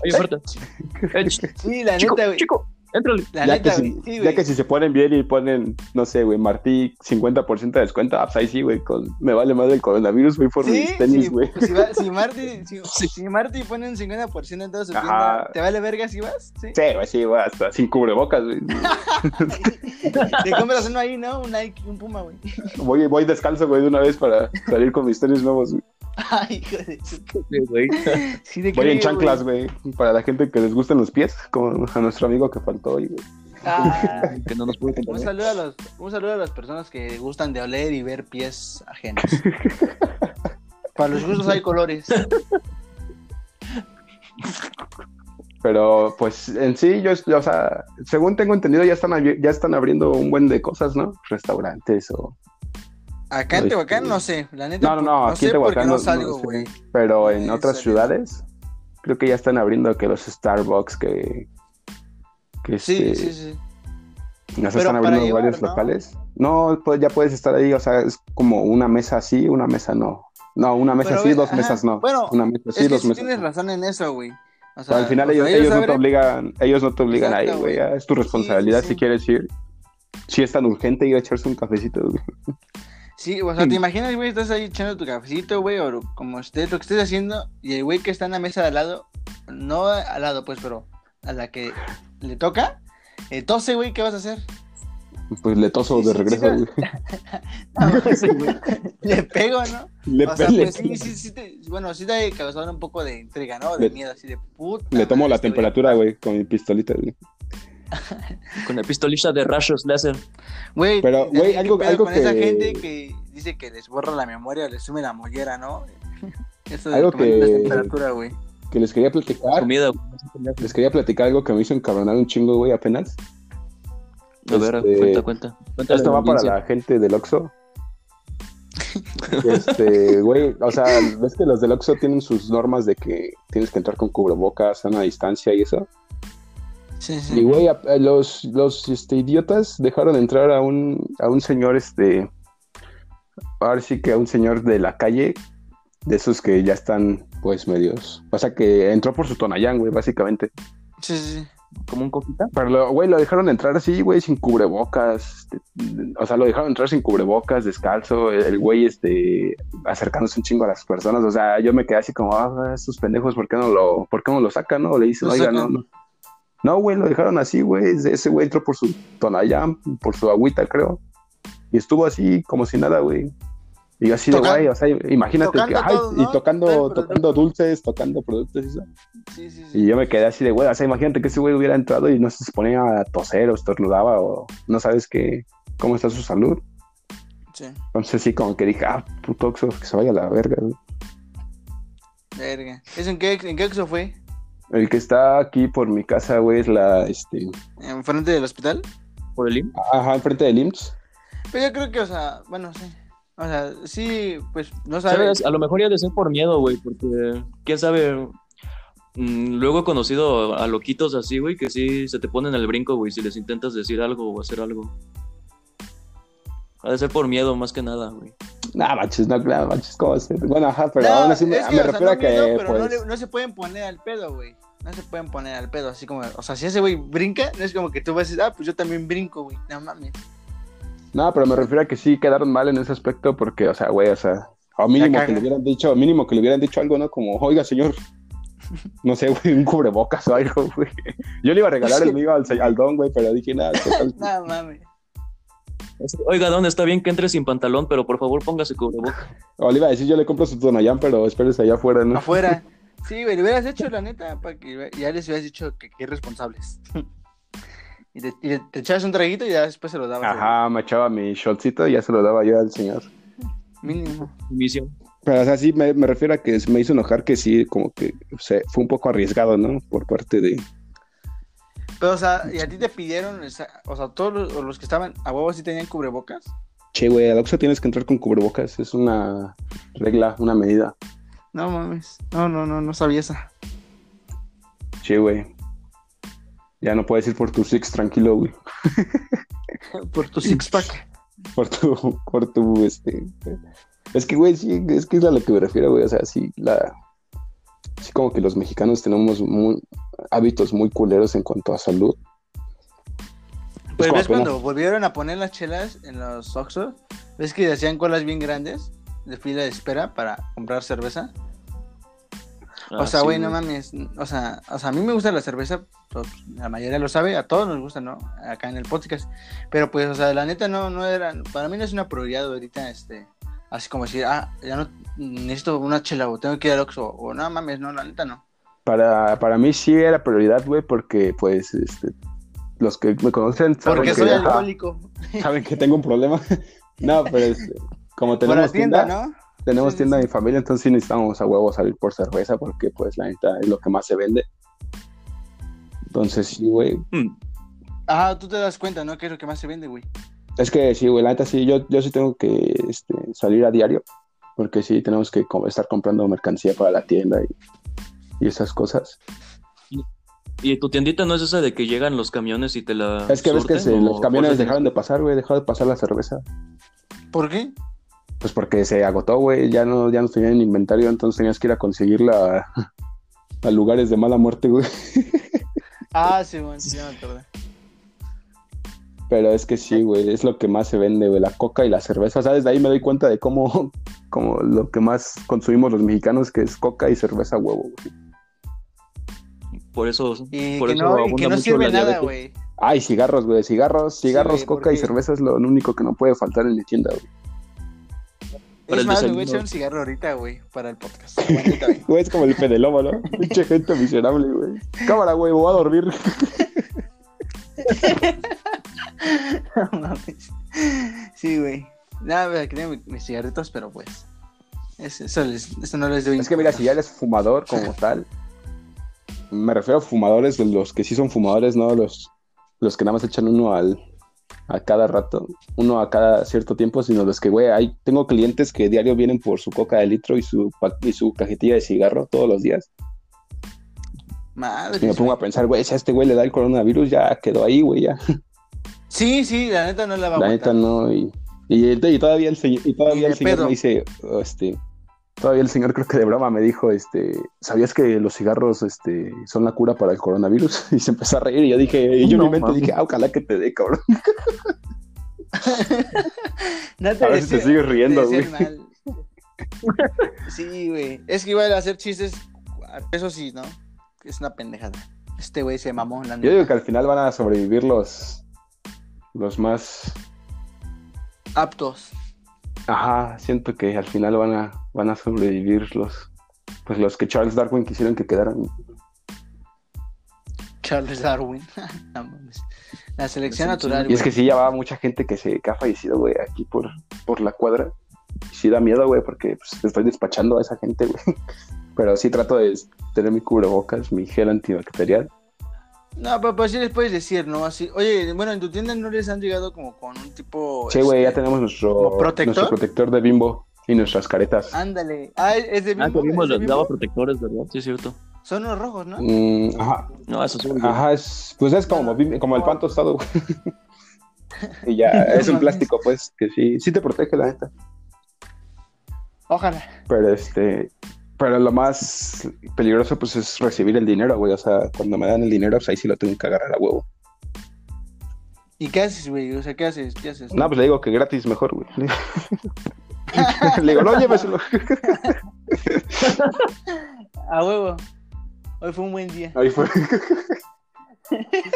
oye, oferta. Ch- sí, la chico, neta, güey. chico, Ya que, si, güey. Sí, ya que si se ponen bien y ponen, no sé, güey, Martí 50% de descuento, ah, pues ahí sí, güey, con, me vale más el coronavirus, güey, por Sí, mis tenis, sí, güey. si, va- si Marty, si, Sí. [laughs] si Marty pone un 50% en toda su Ajá. tienda, ¿te vale verga si vas? Sí. Sí, güey, sí, güey, hasta sin cubrebocas, güey. [laughs] Te compras uno ahí, ¿no? Un Nike, un Puma, güey. Voy, voy descalzo, güey, de una vez para salir con mis tenis nuevos, güey. Ay, hijo de su... [laughs] Sí, Voy en chanclas, güey. para la gente que les gustan los pies, como a nuestro amigo que faltó hoy, güey. Ah, [laughs] Que no nos puede un, saludo a los, un saludo a las personas que gustan de oler y ver pies ajenos. [laughs] Para los gustos hay colores. Pero, pues, en sí, yo, yo, o sea, según tengo entendido, ya están, ya están abriendo un buen de cosas, ¿no? Restaurantes o... Acá en Este- Tehuacán no sé, la neta. No, no, no, no aquí en sé Tehuacán no salgo, no sé. güey. Pero en otras ciudades, creo que ya están abriendo que los Starbucks, que... que Sí, este, sí, sí. Ya se están abriendo llevar, varios ¿no? locales. No, pues ya puedes estar ahí, o sea, es como una mesa así, una mesa no. No, una mesa Pero sí, dos ajá, mesas no. bueno, una mesa sí, es que dos sí mesas. tienes no. razón en eso, güey. O Pero al final o sea, ellos, ellos no te obligan, ellos no te obligan Exacto, ahí, güey. ya Es tu responsabilidad sí, si sí. quieres ir. Si es tan urgente ir a echarse un cafecito, güey. Sí, o sea, te [laughs] imaginas, güey, estás ahí echando tu cafecito, güey, o como estés, lo que estés haciendo, y el güey que está en la mesa de al lado, no al lado, pues, pero a la que le toca, eh, tose, güey, ¿qué vas a hacer? Pues le toso de regreso, güey. [laughs] Güey. [laughs] le pego, ¿no? Le, O sea, pues sí, sí, sí, te- bueno, sí te ha causado un poco de intriga, ¿no? De Le- miedo, así de puta. le tomo la temperatura, güey, con mi pistolita, güey. [laughs] Con la pistolita de rayos láser. Güey, Pero, también, güey, ¿qué algo- algo con esa que- gente que dice que les borra la memoria, les sume la mollera, ¿no? [laughs] Eso de Algo la que- temperatura, güey. Que les quería platicar. Comida, güey. Les quería platicar algo que me hizo encabronar un chingo, güey, apenas. A ver, Este, cuenta, cuenta. Esto va para la gente del Oxxo. [laughs] Este, güey, o sea, ves que los del Oxxo tienen sus normas de que tienes que entrar con cubrebocas a una distancia y eso. Sí, sí. Y güey, a los, los este, idiotas dejaron entrar a un, a un señor, este, ahora sí que a un señor de la calle, de esos que ya están, pues, medios. O sea, que entró por su Tonayán, güey, básicamente. Sí, sí. ¿Como un coquita? Pero, lo- güey, lo dejaron entrar así, güey, sin cubrebocas. este, O sea, lo dejaron entrar sin cubrebocas, descalzo. El güey, este, acercándose un chingo a las personas. O sea, yo me quedé así como, ah, estos pendejos, ¿por qué no lo, por qué no lo sacan, no? O le dicen, oiga, no, sacan. no. No, güey, lo dejaron así, güey. Ese güey entró por su Tonayán, por su agüita, creo. Y estuvo así, como si nada, güey. Y yo así de güey, o sea, imagínate que, ay, todo, y ¿no? tocando, tocando dulces, tocando productos y eso. Sí, sí, sí. Y yo me quedé así de, güey, o sea, imagínate que ese güey hubiera entrado y no se ponía a toser o estornudaba o no sabes qué, cómo está su salud. Sí. Entonces sí, como que dije, ah, puto que se vaya a la verga. güey. Verga. ¿Eso en qué, en qué Oxxo fue? El que está aquí por mi casa, güey, es la, este, ¿Enfrente del hospital? ¿Por el IM? ajá, enfrente del IMSS. Pero yo creo que, o sea, bueno, sí. O sea, sí, pues no sabes. ¿Sabes? A lo mejor ya de ser por miedo, güey, porque quién sabe. Mm, luego he conocido a loquitos así, güey, que sí se te ponen al brinco, güey, si les intentas decir algo o hacer algo. Ha de ser por miedo, más que nada, güey. Nah, manches, no, nah, manches, ¿cómo se? Bueno, ajá, pero No, aún así me, es me o sea, refiero a no que, miedo, pero no, pues, le- no se pueden poner al pedo, güey. No se pueden poner al pedo, así como, o sea, si ese güey brinca, no es como que tú vas a decir, ah, pues yo también brinco, güey. No mames. no, pero me refiero a que sí quedaron mal en ese aspecto porque, o sea, güey, o sea, o mínimo que le hubieran dicho, mínimo que le hubieran dicho algo, ¿no? Como, oiga, señor, no sé, güey, un cubrebocas o algo, güey. Yo le iba a regalar el mío al, al don, güey, pero dije, nada, total. [laughs] No mames. Oiga, ¿dónde está bien que entre sin pantalón? Pero por favor póngase cubreboca. O le iba a decir, yo le compro su Tonayán, pero espérese allá afuera, ¿no? Afuera. [laughs] Sí, güey, le hubieras hecho la neta para que ya les hubieras dicho que, que irresponsables. [laughs] y te, y te echabas un traguito y ya después se lo dabas. Ajá, me echaba mi shotcito y ya se lo daba yo al señor. Mínimo. Misión. Pero, o sea, sí me, me refiero a que me hizo enojar que sí, como que o sea, fue un poco arriesgado, ¿no? Por parte de. Pero, o sea, ¿y a ti te pidieron, o sea, todos los, los que estaban a huevo sí tenían cubrebocas? Che, güey, al Oxxo tienes que entrar con cubrebocas. Es una regla, una medida. No mames. No, no, no, no sabía esa. Che, güey. Ya no puedes ir por tu six tranquilo, güey. [laughs] Por tu six pack. [laughs] Por tu, por tu, este. Es que, güey, sí, es que es a lo que me refiero, güey. O sea, sí, la. Sí, como que los mexicanos tenemos muy, hábitos muy culeros en cuanto a salud. Pues ves apenas- cuando volvieron a poner las chelas en los Oxxo, ves que hacían colas bien grandes de fila de espera para comprar cerveza. o Ah, sea, sí, güey, no mames. O sea, o sea, a mí me gusta la cerveza, pues, la mayoría lo sabe, a todos nos gusta, ¿no? Acá en el podcast. Pero pues, o sea, la neta no, no era, para mí no es una prioridad ahorita, este, así como decir, ah, ya no necesito una chela o tengo que ir al Oxxo, o no mames, no, la neta no. Para, para mí sí era prioridad, güey, porque, pues, este. Los que me conocen saben Porque que, soy ajá, alcohólico. [laughs] saben que tengo un problema. [laughs] no, pero este, como tenemos tienda, tienda, ¿no? tenemos Sí, tienda sí. de mi familia, entonces sí necesitamos a huevo salir por cerveza porque pues la neta es lo que más se vende. Entonces sí, güey. Mm, Ajá, tú te das cuenta, ¿no? Que es lo que más se vende, güey. Es que sí, güey, la neta sí, yo, yo sí tengo que este, salir a diario porque sí tenemos que co- estar comprando mercancía para la tienda y, y esas cosas. ¿Y tu tiendita no es esa de que llegan los camiones y te la Es que ves que se- los camiones dejaron de pasar, güey, dejaron de pasar la cerveza. ¿Por qué? Pues porque se agotó, güey, ya no, ya no tenían inventario, entonces tenías que ir a conseguirla a, [laughs] a lugares de mala muerte, güey. Ah, sí, bueno, sí, ya me acordé. Pero es que sí, güey, es lo que más se vende, güey, la coca y la cerveza. ¿Sabes? De ahí me doy cuenta de cómo, [laughs] cómo lo que más consumimos los mexicanos, que es coca y cerveza huevo, güey. Por eso, Y por que eso no, y que no mucho sirve la nada, güey. Ay, cigarros, güey, cigarros, cigarros, coca y cerveza es lo único que no puede faltar en mi tienda, güey. Para Es más, me voy a echar un cigarro ahorita, güey, para el podcast. [laughs] Güey. Es como el pedelomo, ¿no? [laughs] Pinche gente miserable, güey. Cámara, güey, me voy a dormir. [laughs] No mames. Sí, güey. Nada, quería mis, cigarritos, pero pues. es- Eso, les, eso no les doy. Es que mira, si ya eres fumador como tal, me refiero a fumadores los que sí son fumadores, no los, los que nada más echan uno al a cada rato, uno a cada cierto tiempo, sino los que, güey, hay, tengo clientes que diario vienen por su coca de litro y su, y su cajetilla de cigarro todos los días. Madre. Y me pongo a pensar, güey, si a este güey le da el coronavirus, ya quedó ahí, güey, ya. Sí, sí, la neta no la va a La neta no, y, y, y todavía el señor, y todavía el señor pedo. me dice, este, todavía el señor creo que de broma me dijo, este, ¿sabías que los cigarros, este, son la cura para el coronavirus? [laughs] Y se empezó a reír y yo dije, y yo en No mi mente dije, ah, ojalá que te dé, cabrón. [laughs] No te A ver si te sigues riendo, güey. Sí, güey. Es que igual hacer chistes, eso sí, ¿no? Es una pendejada. Este güey se mamó, la Yo digo que al final van a sobrevivir los, los más, Aptos. ajá, siento que al final van a, van a sobrevivir los, pues los que Charles Darwin quisieron que quedaran. Charles Darwin. [laughs] La selección natural, Y es que sí, ya va mucha gente que se que ha fallecido, güey, aquí por, por la cuadra. Sí da miedo, güey, porque pues, estoy despachando a esa gente, güey. [laughs] Pero sí trato de tener mi cubrebocas, mi gel antibacterial. No, pero pues sí les puedes decir, ¿no? Así, oye, bueno, en tu tienda no les han llegado como con un tipo. Sí, güey, ya este, tenemos nuestro ¿como protector? nuestro protector de bimbo y nuestras caretas. Ándale. Ah, es de Ah, Bimbo. que vimos, ¿Es de les Bimbo? daba protectores, ¿verdad? Sí, es cierto. Son los rojos, ¿no? Mm, ajá, No, eso sí. ajá, es, pues es como, como el pan tostado, güey. [laughs] y ya, [laughs] es un plástico, pues, que sí, sí te protege, la neta. Ojalá. Pero este, pero lo más peligroso pues es recibir el dinero, güey. O sea, cuando me dan el dinero, pues ahí sí lo tengo que agarrar a huevo. ¿Y qué haces, güey? O sea, ¿qué haces? ¿Qué haces? No, pues le digo que gratis mejor, güey. [laughs] le digo, no, lléveselo. [laughs] A huevo. Hoy fue un buen día. Ahí fue.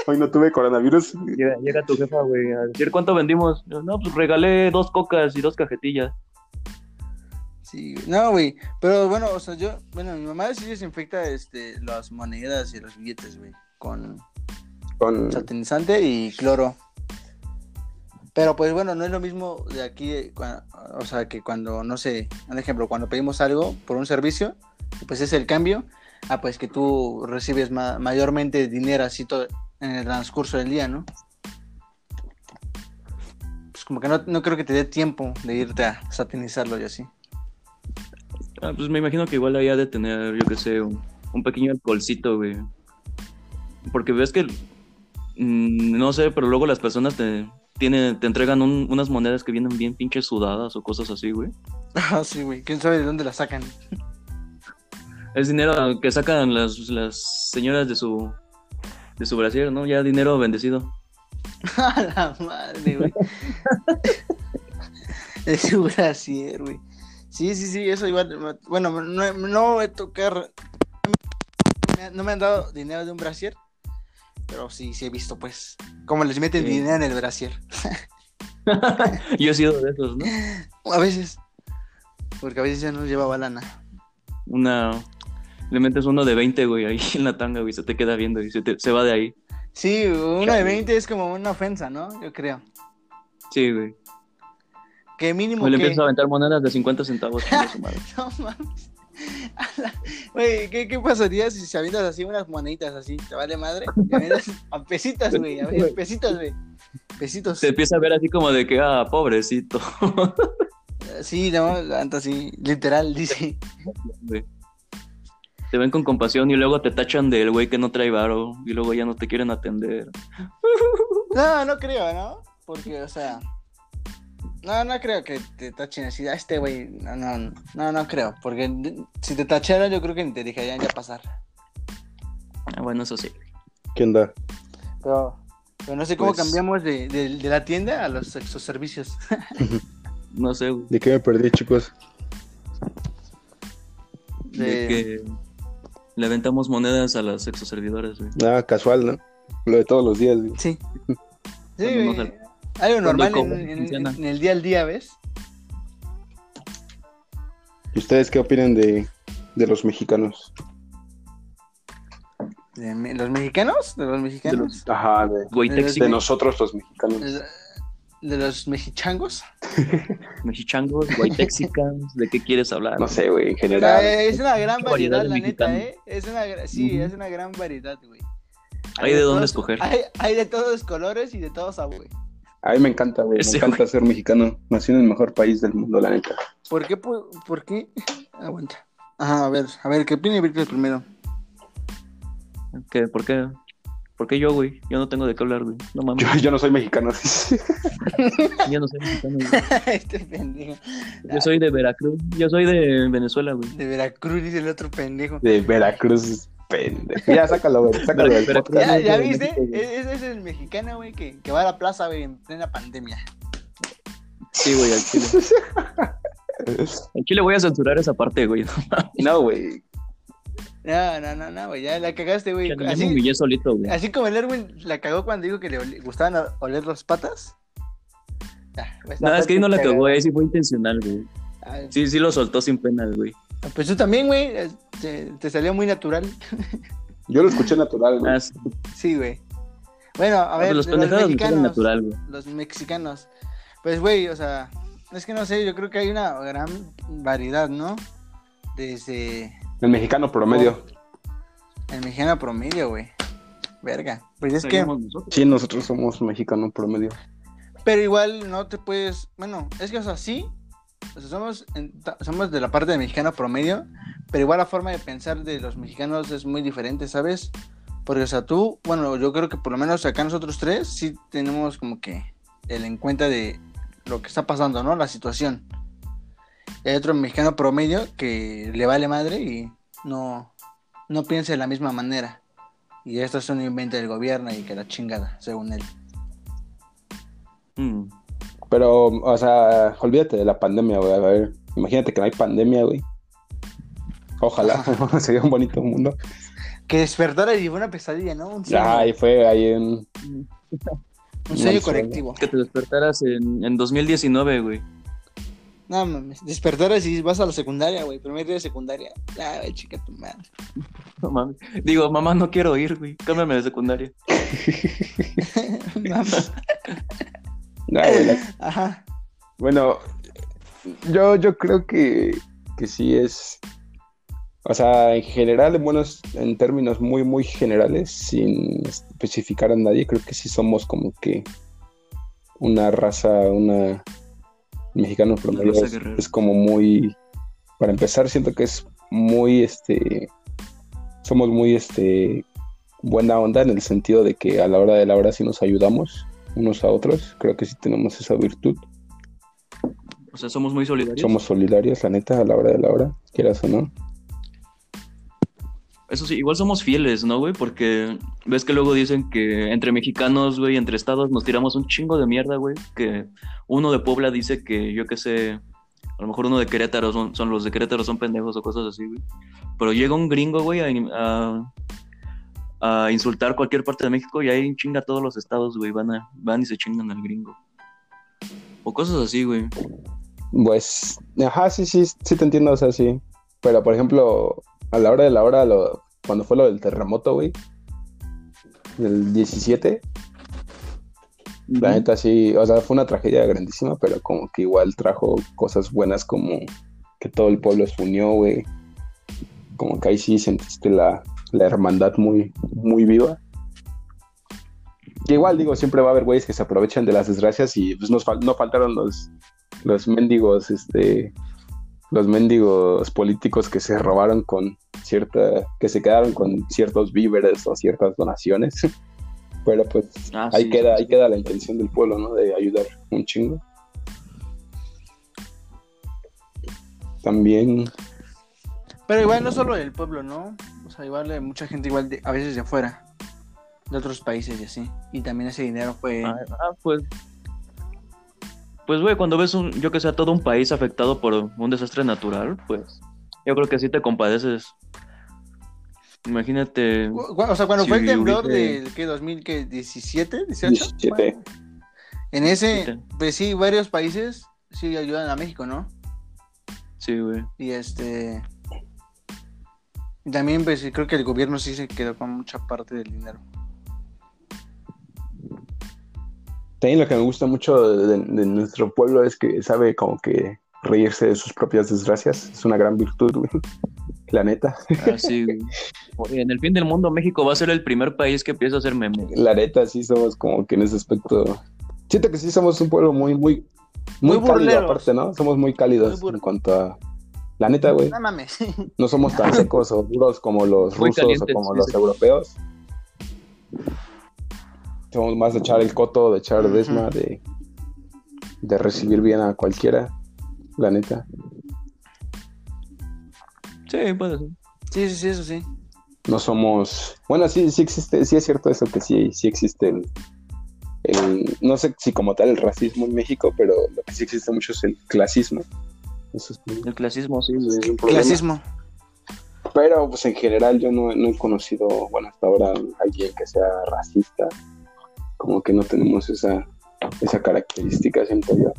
Hoy no tuve coronavirus. Llega, llega tu jefa, güey, a decir cuánto vendimos. Yo, No, pues regalé dos cocas y dos cajetillas. Sí, no, güey. Pero bueno, o sea, yo, bueno, mi mamá sí desinfecta este, las monedas y los billetes, güey, con Con... satinizante y cloro. Pero pues bueno, no es lo mismo de aquí, eh, o sea, que cuando, no sé, un ejemplo, cuando pedimos algo por un servicio, pues es el cambio, ah, pues que tú recibes ma- mayormente dinero así todo en el transcurso del día, ¿no? Pues como que no, no creo que te dé tiempo de irte a satinizarlo y así. Ah, pues me imagino que igual había de tener, yo qué sé, un, un pequeño alcoholcito, güey. Porque ves que, mm, no sé, pero luego las personas te, tienen, te entregan un- unas monedas que vienen bien pinches sudadas o cosas así, güey. Ah, sí, güey, quién sabe de dónde la sacan. Es dinero que sacan las, las señoras de su, de su brasier, ¿no? Ya dinero bendecido. [laughs] A la madre, güey. [laughs] es su brasier, güey. Sí, sí, sí, eso igual. Bueno, no, no a tocar. No me han dado dinero de un brasier. Pero sí, sí he visto, pues. Cómo les meten Sí. dinero en el brasier. [laughs] Yo he sido de esos, ¿no? A veces. Porque a veces ya no llevaba lana. Una... Le metes uno de 20, güey, ahí en la tanga, güey, se te queda viendo y se, te- se va de ahí. Sí, uno de 20 es como una ofensa, ¿no? Yo creo. Sí, güey. Que mínimo O le que... empiezas a aventar monedas de 50 centavos. chinga su madre. [laughs] No mames. La- Güey, ¿qué, ¿qué pasaría si se avientas así unas moneditas así? ¿Te vale madre? Te avientas a pesitas, güey. A ver, pesitos, güey. Pesitos. Te empieza a ver así como de que, ah, pobrecito. [laughs] Sí, no, así. Literal, dice. Te ven con compasión y luego te tachan del güey que no trae varo y luego ya no te quieren atender. No, no creo, ¿no? Porque, o sea. No, no creo que te tachen así. A este güey. No, no, no, no creo. Porque si te tacharan, yo creo que ni te dejarían ya pasar. Ah, bueno, eso sí. ¿Qué onda? Pero, pero no sé cómo Pues- cambiamos de, de- de la tienda a los sexoservicios. [laughs] No sé, güey. ¿De qué me perdí, chicos? De De- que le aventamos monedas a las sexoservidoras, güey. Ah, casual, ¿no? Lo de todos los días, güey. Sí. Sí, güey. Algo normal en, el día al día, ¿ves? ¿Y ustedes qué opinan de, de los mexicanos? De me- los mexicanos, de los mexicanos, Ajá, de, Güey, De nosotros los mexicanos. de, los mexichangos. [laughs] mexichangos, guaytexicans, ¿de qué quieres hablar? No sé, güey, en O general. sea, es una gran variedad variedad, de la neta. ¿eh? Es una, sí, es una gran variedad, güey. Hay de dónde todos- escoger. Hay, hay de todos colores y de todos sabores. A mí me encanta, güey. Me encanta ser mexicano. Nací en el mejor país del mundo, la neta. ¿Por qué? ¿Por, por qué? Aguanta. Ajá, a ver, a ver, ¿qué opina Víctor primero? ¿Qué? ¿Por qué? ¿Por qué yo, güey? Yo no tengo de qué hablar, güey. No mames. [laughs] Yo, yo no soy mexicano. Yo no soy mexicano, güey. [laughs] este pendejo. Yo soy de Veracruz. Yo soy de Venezuela, güey. De Veracruz, dice el otro pendejo. De Veracruz, pendejo. Ya, sácalo, güey. Sácalo podcast. ¿Ya, ya viste? Ese es el mexicano, güey, que, que va a la plaza, güey, en plena pandemia. Sí, güey, al chile. [laughs] Al chile voy a censurar esa parte, güey. No, güey. No, no, no, no, güey, ya la cagaste, güey. Ya me Así, humillé solito, güey. así como el Erwin la cagó cuando dijo que le gustaban oler las patas. Ya, pues, No, es que ahí no la cagó. cagó, ahí sí fue intencional, güey. Ay, Sí, sí lo soltó sin pena, güey. Pues tú también, güey, te, te salió muy natural. Yo lo escuché natural, güey. Ah, [laughs] sí. Güey. Bueno, a Ah, ver, los de los mexicanos. natural, güey. los mexicanos. Pues, güey, o sea, es que no sé, yo creo que hay una gran variedad, ¿no? Desde El mexicano promedio. el mexicano promedio, güey. Verga. Pues es que, nosotros. Sí, nosotros somos mexicano promedio. pero igual no te puedes, bueno, es que, o sea, sí, o sea, somos, somos de la parte de mexicano promedio, pero igual la forma de pensar de los mexicanos es muy diferente, ¿sabes? Porque, o sea, tú, bueno, yo creo que por lo menos acá nosotros tres sí tenemos como que el en cuenta de lo que está pasando, ¿no? La situación. Y hay otro mexicano promedio que le vale madre y no, no piensa de la misma manera. Y esto es un invento del gobierno y que la chingada, según él. Mm. Pero, o sea, olvídate de la pandemia, güey. A ver, imagínate que no hay pandemia, güey. Ojalá, [laughs] sería un bonito mundo. Que despertara y fue una pesadilla, ¿no? Un sueño, Ay, fue ahí en. un sueño colectivo. Que te despertaras en, en 2019, güey. No mames, despertaras y vas a la secundaria, güey. Primer día de secundaria. Ah, güey, chica tu madre. No mames. Digo, mamá, no quiero ir, güey. Cámbiame de secundaria. [laughs] Mames. No, güey, la- [laughs] Ajá. Bueno, yo, yo creo que, que sí es. O sea, en general, en buenos, en términos muy, muy generales, sin especificar a nadie, creo que sí somos como que una raza, una mexicano promedio es, es como muy. Para empezar, siento que es muy este. Somos muy este buena onda en el sentido de que a la hora de la hora sí nos ayudamos unos a otros. Creo que sí tenemos esa virtud. O sea, somos muy solidarios. Somos solidarios, la neta, a la hora de la hora, quieras o no. Eso sí, igual somos fieles, ¿no, güey? Porque ves que luego dicen que entre mexicanos, güey, entre estados nos tiramos un chingo de mierda, güey. Que uno de Puebla dice que, yo qué sé, a lo mejor uno de Querétaro son, son los de Querétaro son pendejos o cosas así, güey. Pero llega un gringo, güey, a, a- a insultar cualquier parte de México y ahí chinga todos los estados, güey. Van, a, van y se chingan al gringo. O cosas así, güey. Pues, ajá, sí, sí, sí te entiendo, o sea, sí. Pero, por ejemplo, a la hora de la hora, lo, cuando fue lo del terremoto, güey, del 17, la neta sí, o sea, fue una tragedia grandísima, pero como que igual trajo cosas buenas como que todo el pueblo se unió, güey. Como que ahí sí sentiste la, la hermandad muy, muy viva. Que igual, digo, siempre va a haber güeyes que se aprovechan de las desgracias y pues nos fal- no faltaron los, los mendigos, este, los mendigos políticos que se robaron con cierta, que se quedaron con ciertos víveres o ciertas donaciones. [laughs] Pero pues Ah, ahí sí, queda, sí. ahí queda la intención del pueblo, ¿no? De ayudar un chingo. También, Pero igual no solo del pueblo, ¿no? O sea, igual hay mucha gente igual de, a veces de afuera, de otros países y así. Y también ese dinero fue... Ah, ah, pues. Pues, güey, cuando ves un, yo que sé, a todo un país afectado por un desastre natural, pues. Yo creo que sí te compadeces. Imagínate. O sea, cuando fue el temblor del, ¿qué? ¿2017? ¿18? 17. En ese, pues sí, varios países sí ayudan a México, ¿no? Sí, güey. Y este... También, pues creo que el gobierno sí se quedó con mucha parte del dinero. también lo que me gusta mucho de, de nuestro pueblo es que sabe como que reírse de sus propias desgracias. Es una gran virtud, güey. [laughs] La neta. Ah, sí, güey. [laughs] En el fin del mundo, México va a ser el primer país que empieza a hacer memes. La neta, sí somos como que en ese aspecto. Siento que sí somos un pueblo muy, muy, muy, Muy cálido, burleros. aparte, ¿no? Somos muy cálidos Muy en cuanto a. La neta, güey. No mames. [laughs] No somos tan secos o duros como los Muy rusos calientes, o como sí, los sí. europeos. Somos más de echar el coto, de echar desma, de, de recibir bien a cualquiera. La neta. Sí, puede ser. Sí, sí, sí, eso sí. No somos. Bueno, sí, sí existe, sí es cierto eso que sí, sí existe el, el- No sé si como tal el racismo en México, pero lo que sí existe mucho es el clasismo. Eso es un- El clasismo, sí, es güey. un problema. Clasismo. Pero pues en general yo no, no he conocido, bueno, hasta ahora alguien que sea racista. Como que no tenemos esa, esa característica, siento yo.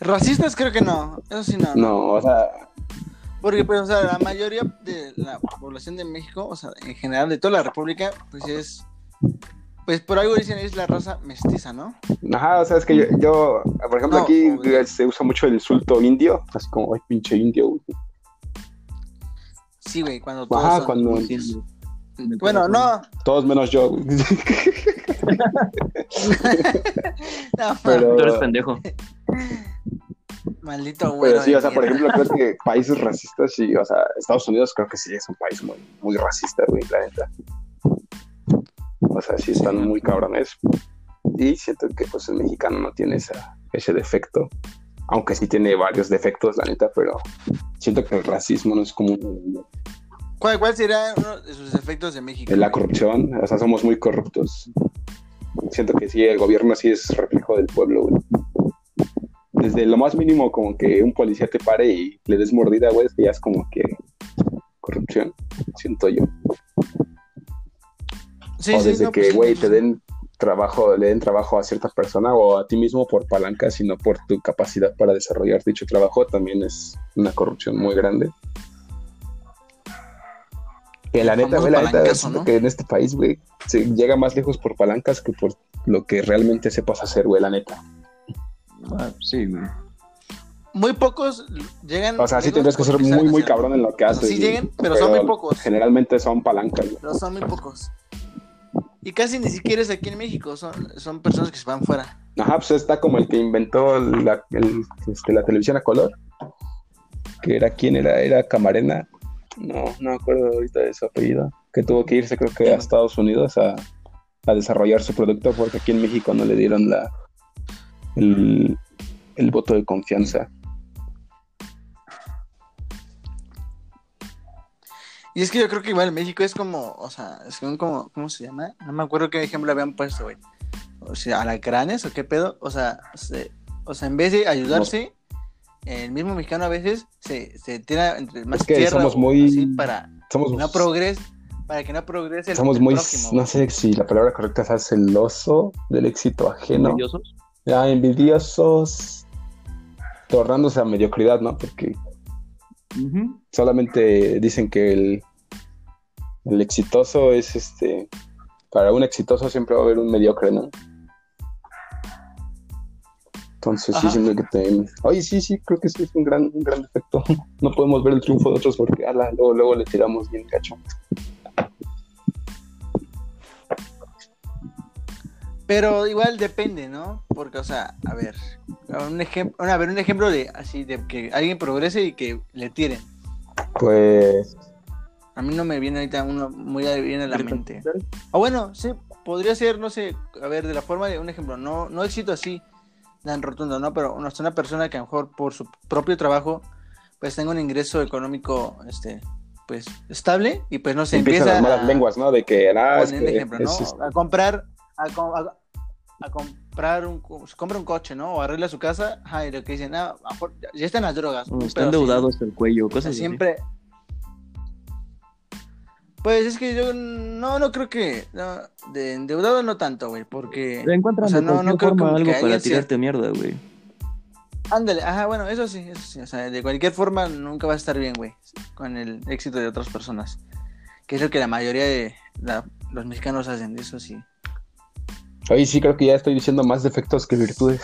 Racistas creo que no. Eso sí no. No, o sea, Porque, pues, o sea, la mayoría de la población de México, o sea, en general de toda la República, pues es. Pues por algo dicen es la raza mestiza, ¿no? ajá, o sea, es que yo, yo, por ejemplo, No, aquí obvio. se usa mucho el insulto indio, así como, ay, pinche indio. güey". Sí, güey, cuando todos Ajá, son- cuando. Bueno, no. todos menos yo. güey. [laughs] no Pero- Tú eres pendejo. [laughs] maldito güey. Pero sí, o sea, por ejemplo, creo que [laughs] países racistas, sí, o sea, Estados Unidos creo que sí es un país muy, muy racista, güey, la neta. O sea, sí están muy cabrones. Y siento que pues el mexicano no tiene esa, ese defecto. Aunque sí tiene varios defectos, la neta, pero siento que el racismo no es común. ¿Cuál, ¿Cuál sería uno de sus efectos de México? La corrupción, o sea, somos muy corruptos. Siento que sí, el gobierno sí es reflejo del pueblo, güey. Desde lo más mínimo, como que un policía te pare y le des mordida, güey, ya es como que corrupción, siento yo. Sí, o sí, desde no, que, pues sí, güey, te den trabajo, le den trabajo a cierta persona o a ti mismo por palanca, sino por tu capacidad para desarrollar dicho trabajo, también es una corrupción muy grande. Que la neta, güey, la neta, que en este país, güey, se llega más lejos por palancas que por lo que realmente sepas hacer, güey, la neta. Ah, sí, güey. Muy pocos llegan. O sea, sí tendrías que ser muy, muy cabrón en lo que O sea, haces. sí llegan, pero son muy pocos. Generalmente son palancas, güey. Pero son muy pocos. Y casi ni siquiera es aquí en México, son, son personas que se van fuera. Ajá, pues está como el que inventó la, el- este, la televisión a color. Que era, ¿quién era? Era Camarena. No, no me acuerdo ahorita de su apellido. Que tuvo que irse, creo que a Estados Unidos a, a desarrollar su producto porque aquí en México no le dieron la el, el voto de confianza. Y es que yo creo que igual México es como, o sea, es como, como- ¿cómo se llama? No me acuerdo qué ejemplo habían puesto, güey. O sea, alacranes o qué pedo. O sea, se- o sea, en vez de ayudarse, el mismo mexicano a veces se, se tira entre más Es que tierra somos o muy- así para Somos, que no progrese, para que no progrese el, somos el muy, prójimo, no sé si la palabra correcta es celoso del éxito ajeno. ¿Envidiosos? Ya, envidiosos, tornándose a mediocridad, ¿no? Porque solamente dicen que el, el exitoso es este. Para un exitoso siempre va a haber un mediocre, ¿no? Entonces sí siento que te... Oye, sí, sí, creo que sí es un gran, un gran defecto. [laughs] No podemos ver el triunfo de otros porque ala, luego, luego le tiramos bien gacho. Pero igual depende, ¿no? Porque, o sea, a ver, un ejemplo, a ver, un ejemplo de así, de que alguien progrese y que le tiren. Pues A mí no me viene ahorita uno muy bien a la mente. O bueno, sí, podría ser, no sé, a ver, de la forma de un ejemplo, no, no éxito así tan rotundo, ¿no? Pero una, una persona que a lo mejor por su propio trabajo, pues tenga un ingreso económico, este, pues, estable y pues no se empiezan empieza las malas a, lenguas, ¿no? De que, ah, es que ejemplo, ¿no? es este- A comprar, a, co- a- a comprar un, compra un coche, ¿no? O arregla su casa, ajá, y lo que dicen, ah, ya- están las drogas. O un Están ¿no? endeudados el cuello, O sea, cosas así. siempre. Pues es que yo no, no creo que. no, de endeudado no tanto, güey, porque. Encuentran o sea, de no- no creo forma como que algo para alguien sea- tirarte mierda, güey. Ándale, ajá, bueno, eso sí, eso sí. O sea, de cualquier forma nunca va a estar bien, güey, con el éxito de otras personas. Que es lo que la mayoría de la- los mexicanos hacen, eso sí. Oye, sí, creo que ya estoy diciendo más defectos que virtudes.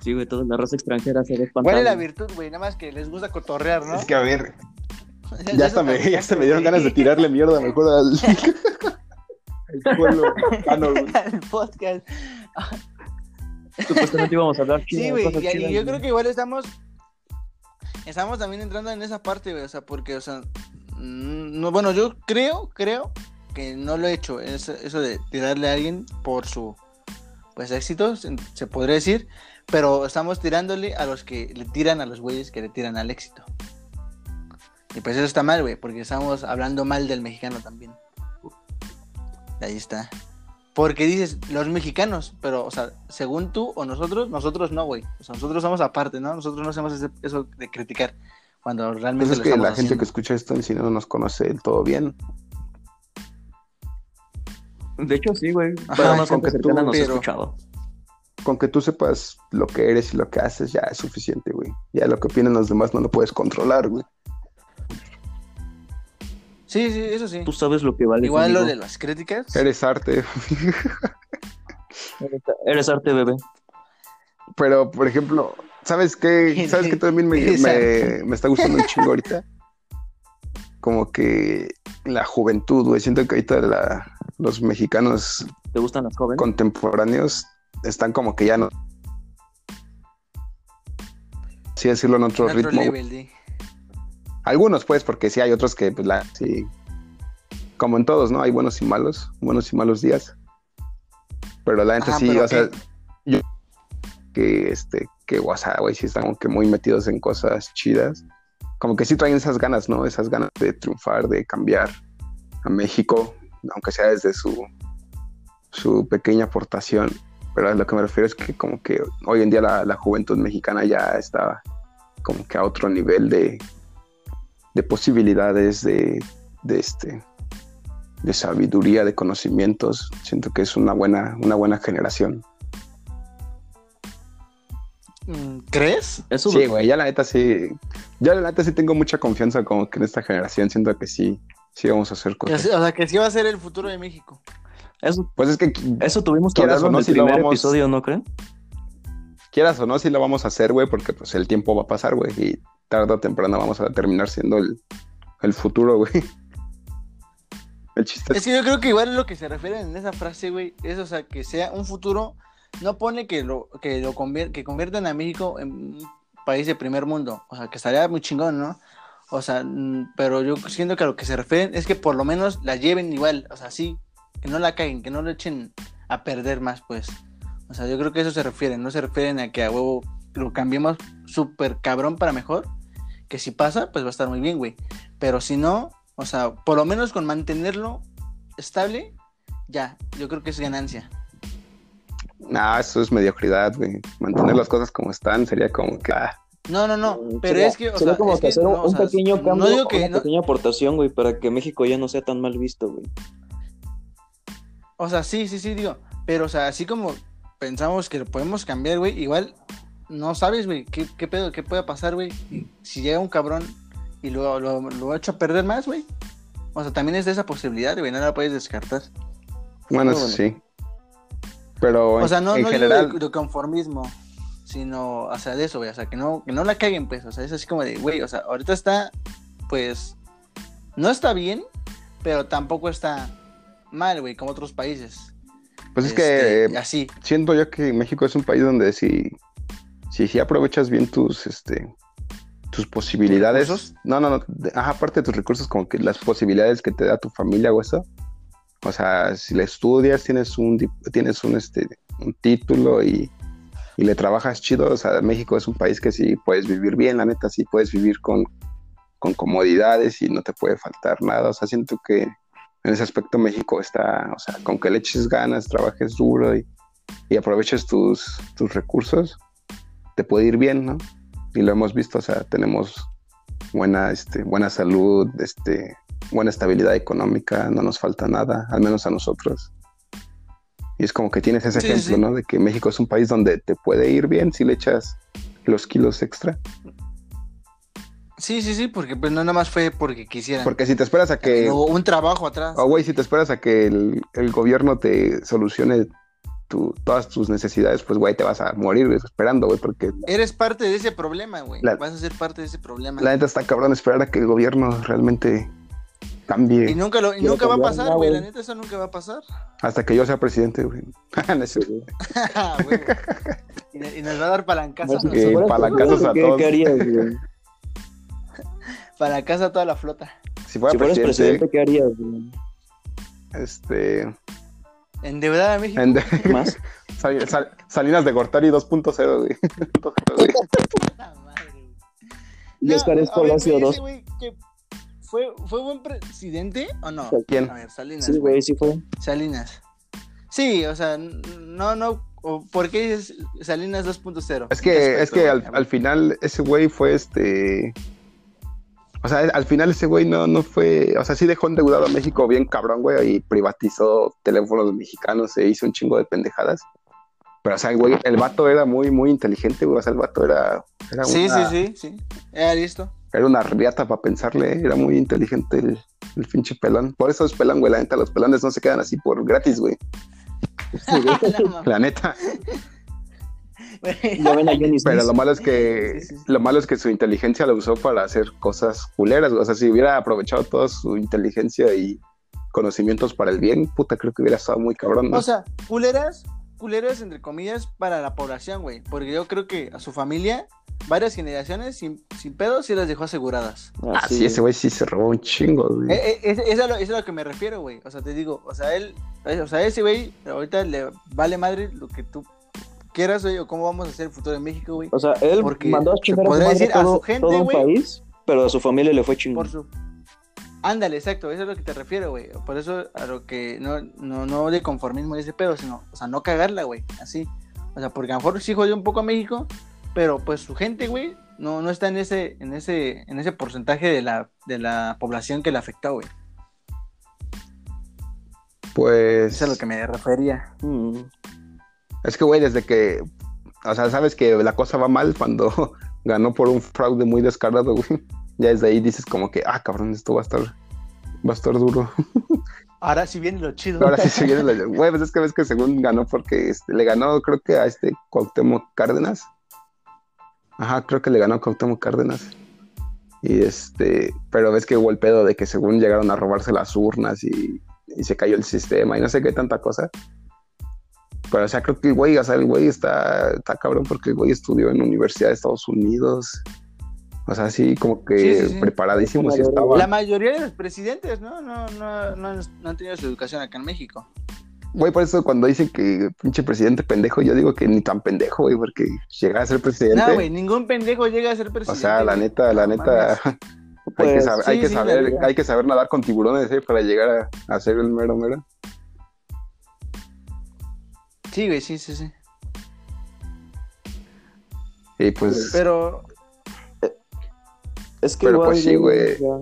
Sí, güey, toda la raza extranjera se ve ¿Cuál es la virtud, güey? Nada más que les gusta cotorrear, ¿no? Es que a ver, [laughs] Ya- hasta me, ya hasta me dieron ganas de tirarle mierda mejor al, [laughs] al pueblo mexicano. El podcast. [laughs] Supuestamente íbamos a hablar Sí, güey, y, chidas, yo creo que igual estamos estamos también entrando en esa parte, güey, o sea, porque, o sea, mm, no, bueno, yo creo, creo que no lo he hecho, eso, eso de tirarle a alguien por su, pues, éxito, se, se podría decir, pero estamos tirándole a los que le tiran a los güeyes que le tiran al éxito. Y pues eso está mal, güey, porque estamos hablando mal del mexicano también. Ahí está. Porque dices, los mexicanos, pero, o sea, según tú o nosotros, nosotros no, güey. O sea, nosotros somos aparte, ¿no? Nosotros no hacemos ese- eso de criticar cuando realmente Pues es lo que estamos la gente que escucha esto en sí no nos conoce del todo bien. De hecho, sí, güey. Ajá, Para más con que tú, nos ha pero- escuchado. Con que tú sepas lo que eres y lo que haces ya es suficiente, güey. Ya lo que opinan los demás no lo puedes controlar, güey. Sí, sí, eso sí. Tú sabes lo que vale. Igual lo de las críticas. Eres arte. [laughs] Eres arte, bebé. Pero, por ejemplo, ¿sabes qué? [laughs] ¿Sabes qué también me, me, me está gustando un chingo ahorita? Como que la juventud, güey. Siento que ahorita la- los mexicanos ¿Te gustan las jóvenes? contemporáneos están como que ya no. Sí, decirlo en otro en otro ritmo. level. Algunos, pues, porque sí hay otros que, pues, la, sí. Como en todos, ¿no? Hay buenos y malos, buenos y malos días. Pero la gente Ajá, sí, o sea, yo que este, que sea, güey, sí están como que muy metidos en cosas chidas. Como que sí traen esas ganas, ¿no? Esas ganas de triunfar, de cambiar a México, aunque sea desde su, su pequeña aportación. Pero a lo que me refiero es que como que hoy en día la, la juventud mexicana ya está como que a otro nivel de, de posibilidades, de, de este de sabiduría, de conocimientos. Siento que es una buena, una buena generación. Mm, ¿Crees? Eso Sí, güey, ya la neta sí. Yo la neta sí tengo mucha confianza como que en esta generación siento que sí, sí vamos a hacer O cosas. sea, que sí va a ser el futuro de México. Eso, Pues es que eso tuvimos que hablarlo o no, en el si lo primer vamos- episodio, ¿no creen? quieras o no, sí lo vamos a hacer, güey, porque pues el tiempo va a pasar, güey, y tarde o temprano vamos a terminar siendo el, el futuro, güey. El chiste es, que yo creo que igual lo que se refieren en esa frase, güey, es, o sea, que sea un futuro, no pone que lo, que lo convier- que conviertan a México en un país de primer mundo, o sea, que estaría muy chingón, ¿no? O sea, pero yo siento que a lo que se refieren es que por lo menos la lleven igual, o sea, sí, que no la caigan, que no le echen a perder más, pues. O sea, yo creo que eso se refieren, no se refieren a que a huevo lo cambiemos súper cabrón para mejor, que si pasa, pues va a estar muy bien, güey. Pero si no, o sea, por lo menos con mantenerlo estable, ya, yo creo que es ganancia. nah, eso es mediocridad, güey. Mantener las cosas como están sería como que, ah, No, no, no, Mm, pero sería- es que, o sería sea, como es que hacer un, no, o un sea, pequeño cambio, no digo que, una no- pequeña aportación, güey, para que México ya no sea tan mal visto, güey. o sea, sí, sí, sí, digo, pero, o sea, así como pensamos que lo podemos cambiar, güey, igual no sabes, güey, qué, qué pedo, qué puede pasar, güey, si llega un cabrón y lo, lo, lo ha hecho a perder más, güey. O sea, también es de esa posibilidad, güey, no la puedes descartar. bueno, eso bueno. sí. Pero O sea, no, en no general, digo de, de conformismo, sino, o sea, de eso, güey, o sea, que no, que no la caguen, pues, o sea, es así como de, güey, o sea, ahorita está, pues, no está bien, pero tampoco está mal, güey, como otros países. pues es Este, que así, siento yo que México es un país donde si, si, si aprovechas bien tus, este, tus posibilidades. recursos? No, no, no. Ajá, aparte de tus recursos, como que las posibilidades que te da tu familia o eso. O sea, si le estudias, tienes un, tienes un, este, un título y, y le trabajas chido. O sea, México es un país que sí puedes vivir bien, la neta, sí puedes vivir con, con comodidades y no te puede faltar nada. O sea, siento que en ese aspecto México está, o sea, con que le eches ganas, trabajes duro y, y aproveches tus, tus recursos, te puede ir bien, ¿no? Y lo hemos visto, o sea, tenemos buena, este, buena salud, este, buena estabilidad económica, no nos falta nada, al menos a nosotros. Y es como que tienes ese Sí, ejemplo, sí. ¿no? De que México es un país donde te puede ir bien si le echas los kilos extra. sí, sí, sí, porque pues no nada más fue porque quisieran. Porque si te esperas a que... Hubo un trabajo atrás. Oh, güey, si te esperas a que el, el gobierno te solucione tu- todas tus necesidades, pues, güey, te vas a morir esperando, güey, porque Eres parte de ese problema, güey. La- Vas a ser parte de ese problema. la neta está cabrón esperar a que el gobierno realmente cambie Y nunca, lo, y nunca va a pasar, no, güey. La neta, eso nunca va a pasar. hasta que yo sea presidente, güey. [laughs] No. [laughs] Ah, güey. y, y nos va a dar palancazo. Sí, Eh, palancazos a ¿Qué, todos. ¿Qué harías, güey? [laughs] Para casa toda la flota. Si fuera Si fueras presidente, presidente, ¿qué harías, güey? este... Endeudar a México. en- [laughs] ¿Más? Sal- Sal- Salinas de Gortari 2.0, güey. [laughs] 2.0, güey. Puta madre, güey. Y Oscar ver, Escolacio güey, 2. ese güey que ¿Fue, ¿Fue buen presidente o no? ¿Quién? A ver, Salinas. Sí, güey, sí fue. Salinas. Sí, o sea, no, no. ¿Por qué dices Salinas 2.0? Es que, es que al, al final ese güey fue este. O sea, al final ese güey no, no fue. O sea, sí dejó endeudado a México bien cabrón, güey, y privatizó teléfonos mexicanos, se hizo un chingo de pendejadas. Pero, o sea, el güey, el vato era muy, muy inteligente, güey. O sea, el vato era. era Sí, una, sí, sí, sí. Era listo. Era una riata para pensarle, era muy inteligente el, el pinche pelón. Por eso es pelón, güey. La neta, los pelones no se quedan así por gratis, güey. No, mames, [laughs] [laughs] La neta. Güey. [laughs] Ya ven a Johnny Pero lo malo es que [laughs] Sí, sí, sí. lo malo es que su inteligencia la usó para hacer cosas culeras. O sea, si hubiera aprovechado toda su inteligencia y conocimientos para el bien, puta, creo que hubiera estado muy cabrón. ¿no? O sea, culeras, culeras entre comillas para la población, güey. Porque yo creo que a su familia, varias generaciones, sin, sin pedos, sí las dejó aseguradas. ah, sí, ese güey sí se robó un chingo, güey. Eh, eh, es, es a lo, es a lo que me refiero, güey. O sea, te digo, o sea, él, o sea, ese güey, ahorita le vale madre lo que tú quieras, güey, o cómo vamos a hacer el futuro de México, güey. O sea, él Porque mandó a chingar a decir a todo, su gente, todo un güey. país, pero a su familia le fue chingón. Por su. Ándale, exacto, eso es a lo que te refiero, güey. Por eso a lo que no, no, no de conformismo y ese pedo, sino, o sea, no cagarla, güey, así. O sea, porque a lo mejor sí jodió un poco a México, pero pues su gente, güey, no, no está en ese, en ese, en ese porcentaje de la, de la población que le afectó, güey. Pues Eso es a lo que me refería. Mm. Es que, güey, desde que, o sea, sabes que la cosa va mal cuando, [laughs] ganó por un fraude muy descarado, güey. Ya desde ahí dices como que, ah, cabrón, esto va a estar, va a estar duro. [laughs] Ahora sí viene lo chido. Ahora sí se viene la... [laughs] Güey, pues es que ves que según ganó porque este, le ganó, creo que a este Cuauhtémoc Cárdenas. Ajá, creo que le ganó a Cuauhtémoc Cárdenas. Y este, pero ves que hubo el pedo de que según llegaron a robarse las urnas y, y se cayó el sistema y no sé qué tanta cosa. Pero o sea, creo que el güey, o sea, el güey está, está cabrón porque el güey estudió en la Universidad de Estados Unidos. O sea, sí, como que Sí, sí, sí. preparadísimo sí estaba. La mayoría de los presidentes, ¿no? No, no, no, no han tenido su educación acá en México. Güey, por eso cuando dicen que pinche presidente pendejo, yo digo que ni tan pendejo, güey, porque llegar a ser presidente. No, güey, ningún pendejo llega a ser o presidente. sea, la neta, la No neta, [laughs] hay, que Pues, saber, hay, sí, que sí, la saber, neta. hay que saber nadar con tiburones ¿eh? para llegar a, a ser el mero mero. Sí, güey, sí, sí, sí. Y pues, Pero, Es que Pero, igual, pues, sí, güey. Ya,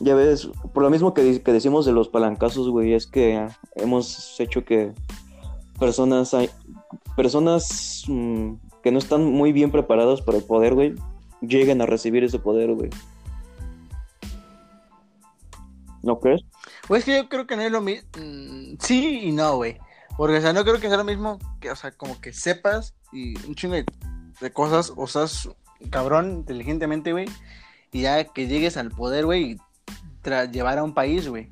ya ves, por lo mismo que, que decimos de los palancazos, güey, es que hemos hecho que personas, hay, personas mm, que no están muy bien preparadas para el poder, güey, lleguen a recibir ese poder, güey. ¿No crees? pues que yo creo que no es lo mismo. sí y no, güey. Porque, o sea, no creo que sea lo mismo que, o sea, como que sepas y un chingo de, de cosas, o seas cabrón inteligentemente, güey, y ya que llegues al poder, güey, y llevar a un país, güey.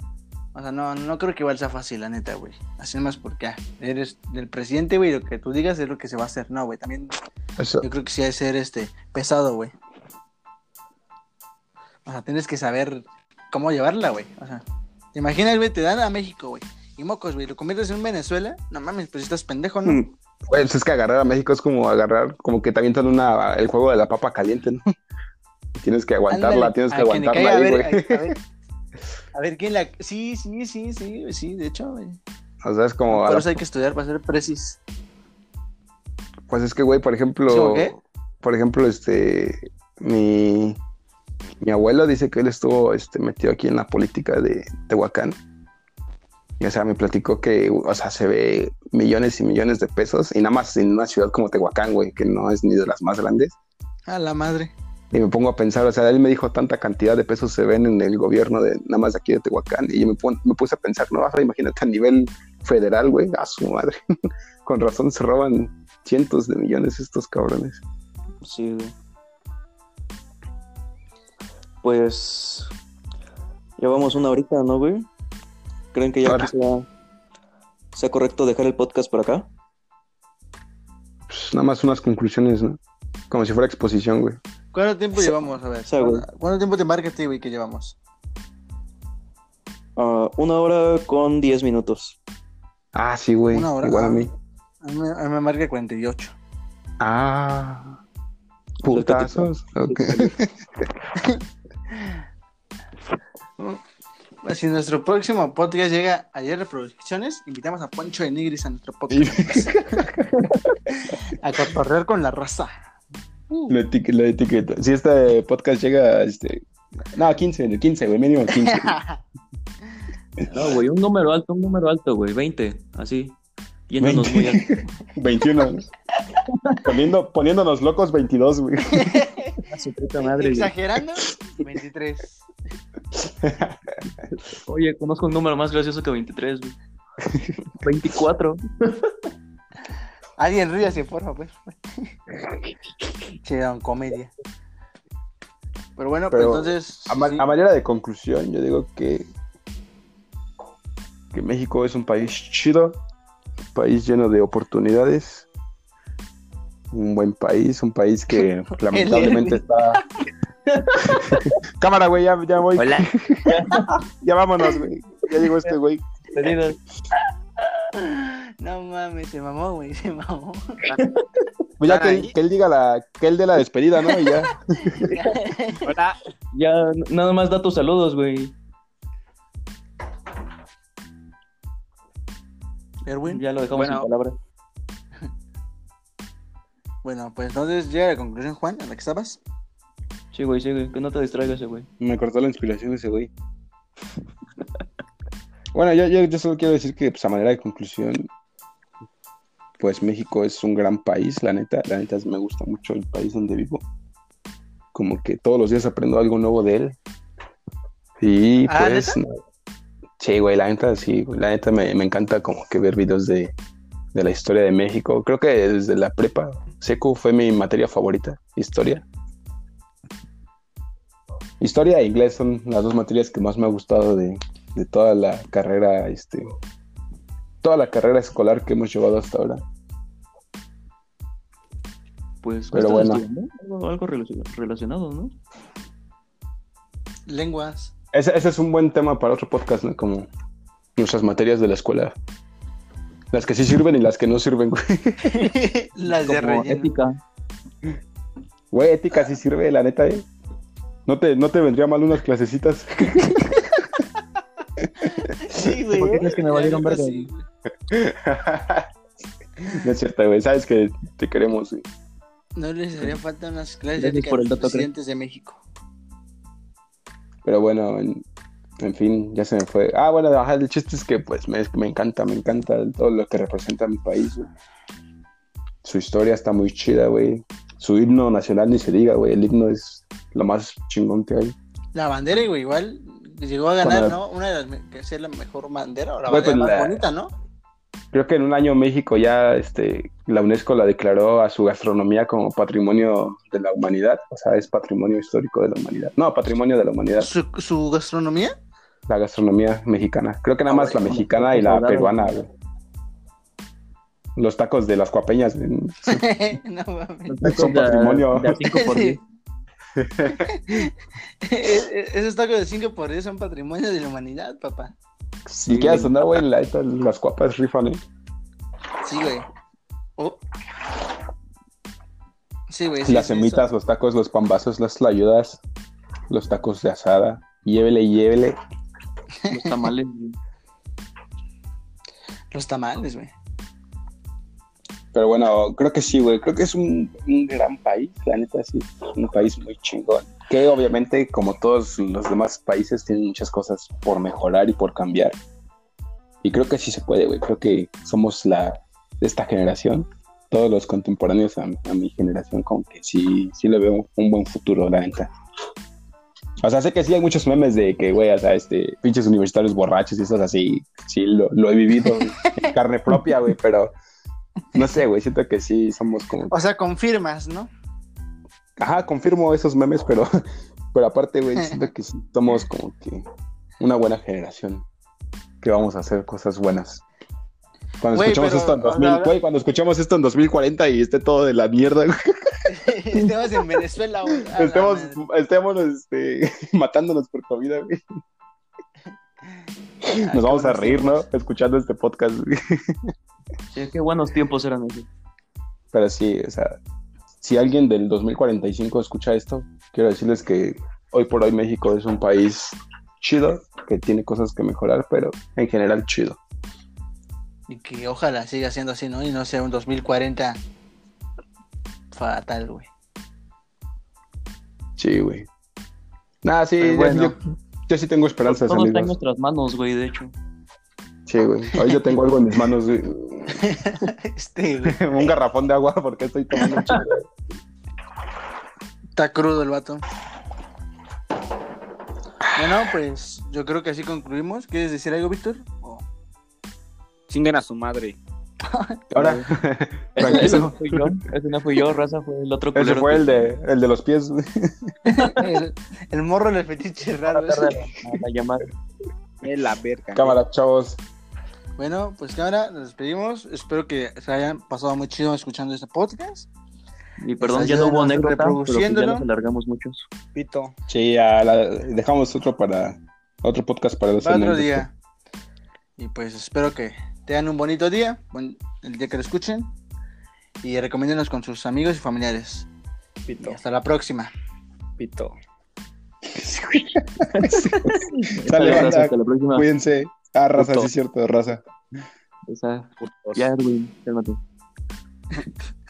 O sea, no, no creo que igual sea fácil, la neta, güey. Así nomás porque ah, eres del presidente, güey, lo que tú digas es lo que se va a hacer. No, güey, también eso, yo creo que sí ha de ser este pesado, güey. O sea, tienes que saber cómo llevarla, güey. O sea, te imaginas, güey, te dan a México, güey. Y mocos, güey, lo conviertes en Venezuela. No mames, pues estás pendejo, ¿no? Mm, güey, pues es que agarrar a México es como agarrar, como que también avientan una, el juego de la papa caliente, ¿no? [laughs] Tienes que aguantarla, Ándale, tienes que aguantarla ahí, a güey. ver, a, a ver, [laughs] a ver quién la. Sí, sí, sí, sí, sí, de hecho, güey. O sea, es como, Por la- hay que estudiar para ser precis. pues es que, güey, por ejemplo, ¿Sí, por ejemplo, este, mi, mi abuelo dice que él estuvo, este, metido aquí en la política de Tehuacán. Y, o sea, me platicó que, o sea, se ve millones y millones de pesos y nada más en una ciudad como Tehuacán, güey, que no es ni de las más grandes. A la madre. Y me pongo a pensar, o sea, él me dijo tanta cantidad de pesos se ven en el gobierno de nada más de aquí de Tehuacán. Y yo me, pon- me puse a pensar, no, sea, imagínate a nivel federal, güey, a su madre. [laughs] Con razón se roban cientos de millones estos cabrones. Sí, güey. Pues. Llevamos una horita, ¿no, güey? ¿Creen que ya Ahora. sea, sea correcto dejar el podcast por acá? Pues nada más unas conclusiones, ¿no? Como si fuera exposición, güey. ¿Cuánto tiempo Sí. llevamos? A ver. Sí, güey. ¿cuánto, tiempo de marketing, güey, que llevamos? Ah, una hora con diez minutos. Ah, sí, güey. Una hora. Igual a mí. A mí, a mí me marca 48. Ah. Putazos. Ok. [laughs] [laughs] Si nuestro próximo podcast llega a 10 reproducciones, invitamos a Poncho de Nigris a nuestro podcast. [laughs] a cotorrear con la raza. Uh, La, etiqueta, la etiqueta. Si este podcast llega a este. No, 15, 15, güey, mínimo 15. [laughs] No, güey, un número alto, un número alto, güey, 20, así. Yéndonos muy alto. [laughs] 21. Poniendo, poniéndonos locos 22, güey. A su puta madre. Exagerando, 23. Oye, conozco un número más gracioso que 23, güey. 24. Alguien ríase, por favor. Che, don comedia. Pero bueno, pues entonces. A, ma- sí. a manera de conclusión, yo digo que, que México es un país chido, un país lleno de oportunidades, un buen país, un país que [laughs] lamentablemente está... [laughs] Cámara, güey, ya, ya voy. Hola. [laughs] Ya vámonos, güey. Ya llegó este güey. Despedidas. [laughs] No mames, se mamó, güey, se mamó. Pues ya ¿Están que, él diga la, que él dé la despedida, ¿no? Y ya. Hola. Ya, nada más da tus saludos, güey. Erwin. Ya lo dejamos Bueno. sin palabras. Bueno, pues entonces llega la conclusión, Juan, a la que estabas. Sí, güey, sí, güey. Que no te distraigas, eh, güey. Me cortó la inspiración ese güey. Bueno, yo, yo, yo solo quiero decir que, pues, a manera de conclusión, pues México es un gran país, la neta, la neta me gusta mucho el país donde vivo. Como que todos los días aprendo algo nuevo de él. Y ¿Ah, pues, no- sí, güey, la neta, sí, la neta me, me encanta como que ver videos de, de la historia de México. Creo que desde la prepa, secu fue mi materia favorita, historia. Historia e inglés son las dos materias que más me ha gustado de, de toda la carrera, este, toda la carrera escolar que hemos llevado hasta ahora. Pues, ¿qué Pero bueno. Algo, algo relacion- relacionado, ¿no? Lenguas. Ese, ese es un buen tema para otro podcast, ¿no? Como nuestras materias de la escuela. Las que sí sirven y las que no sirven, güey. [laughs] Las de Como relleno. ética. Güey, ética sí sirve, la neta, ¿eh? No te, no te vendría mal unas clasecitas. Sí, güey. ¿Por qué crees que me valieron sí, güey. [laughs] no es cierto, güey. Sabes que te queremos, güey. No les haría falta unas clases de por el dato, presidentes de México. Pero bueno, en, en fin, ya se me fue. Ah, bueno, el chiste es que pues me, me encanta, me encanta todo lo que representa mi país, güey. Su historia está muy chida, güey. Su himno nacional ni se diga, güey. El himno es lo más chingón que hay. La bandera, güey, igual llegó a ganar, Bueno, ¿no? Una de las que sea la mejor bandera o la bandera pues, más la- bonita, ¿no? Creo que en un año México ya este, la UNESCO la declaró a su gastronomía como patrimonio de la humanidad. O sea, es patrimonio histórico de la humanidad. No, patrimonio de la humanidad. Su, su gastronomía. La gastronomía mexicana. Creo que nada más la mexicana y la peruana, güey. Los tacos de las cuapeñas. güey. [laughs] no mames. Los Son de- patrimonio. De a 5 por 10. [laughs] [laughs] Esos tacos de 5 por 10 son patrimonio de la humanidad, papá. Si quieres sonar, güey, la las cuapas rifan, ¿eh? Sí, güey. Oh. Sí, güey. sí, las sí, semitas, eso. los tacos, los pambazos, las tlayudas, los tacos de asada. Llévele, llévele. Los tamales. güey. Los tamales, güey. Pero bueno, creo que sí, güey. Creo que es un, un gran país, la neta, sí. Un país muy chingón. Que obviamente, como todos los demás países, tienen muchas cosas por mejorar y por cambiar. Y creo que sí se puede, güey. Creo que somos la de esta generación. Todos los contemporáneos a, a mi generación, como que sí, sí le veo un buen futuro, la neta. O sea, sé que sí hay muchos memes de que, güey, o sea, este, pinches universitarios borrachos y cosas así. Sí, lo, lo he vivido en carne propia, güey, pero no sé, güey, siento que sí somos como... O sea, confirmas, ¿no? Ajá, confirmo esos memes, pero, [laughs] pero aparte, güey, [laughs] siento que sí somos como que una buena generación. Que vamos a hacer cosas buenas. Cuando Güey, escuchamos pero, esto en o sea, 2000, ahora- güey, cuando escuchamos esto en 2040 y esté todo de la mierda, güey, [laughs] Estamos en Venezuela, güey. Estemos, estemos este, matándonos por comida, güey. [laughs] Nos vamos a reír, ¿no? Escuchando este podcast. Sí, qué buenos tiempos eran esos. Pero sí, o sea, si alguien del 2045 escucha esto, quiero decirles que hoy por hoy México es un país chido, que tiene cosas que mejorar, pero en general chido. Y que ojalá siga siendo así, ¿no? Y no sea un 2040 fatal, güey. Sí, güey. Nada, sí, bueno. yo, yo sí tengo esperanzas, Todo está en nuestras manos, güey, de hecho. Sí, güey. Hoy yo tengo algo en mis manos, güey. [laughs] Este, güey. [laughs] un garrafón de agua porque estoy tomando chingo. Está crudo el vato. Bueno, pues yo creo que así concluimos. ¿Quieres decir algo, Víctor? O- Chinguen a su madre. [laughs] Ahora, [laughs] Ese, ese no fui yo, ese no fui yo, raza, fue el otro ese culero. fue que- el de, el de los pies, el, el morro del fetiche raro. a la, a la llamada. Es la verga. Cámara, chavos. Bueno, pues cámara, nos despedimos. Espero que se hayan pasado muy chido escuchando este podcast. Y perdón, Pues ya no hubo anécdota, pero que ya nos alargamos muchos. Pito. Sí, ya la- dejamos otro para otro podcast para los Para otro día. Y pues espero que tengan un bonito día, el día que lo escuchen. Y recomiéndenos con sus amigos y familiares. Y Pito. hasta la próxima. Pito. [laughs] Sale, Sale, raza, hasta la próxima. Cuídense. Ah, raza, Puto. sí es cierto, raza. Esa-. Ya, Edwin, cálmate. [laughs]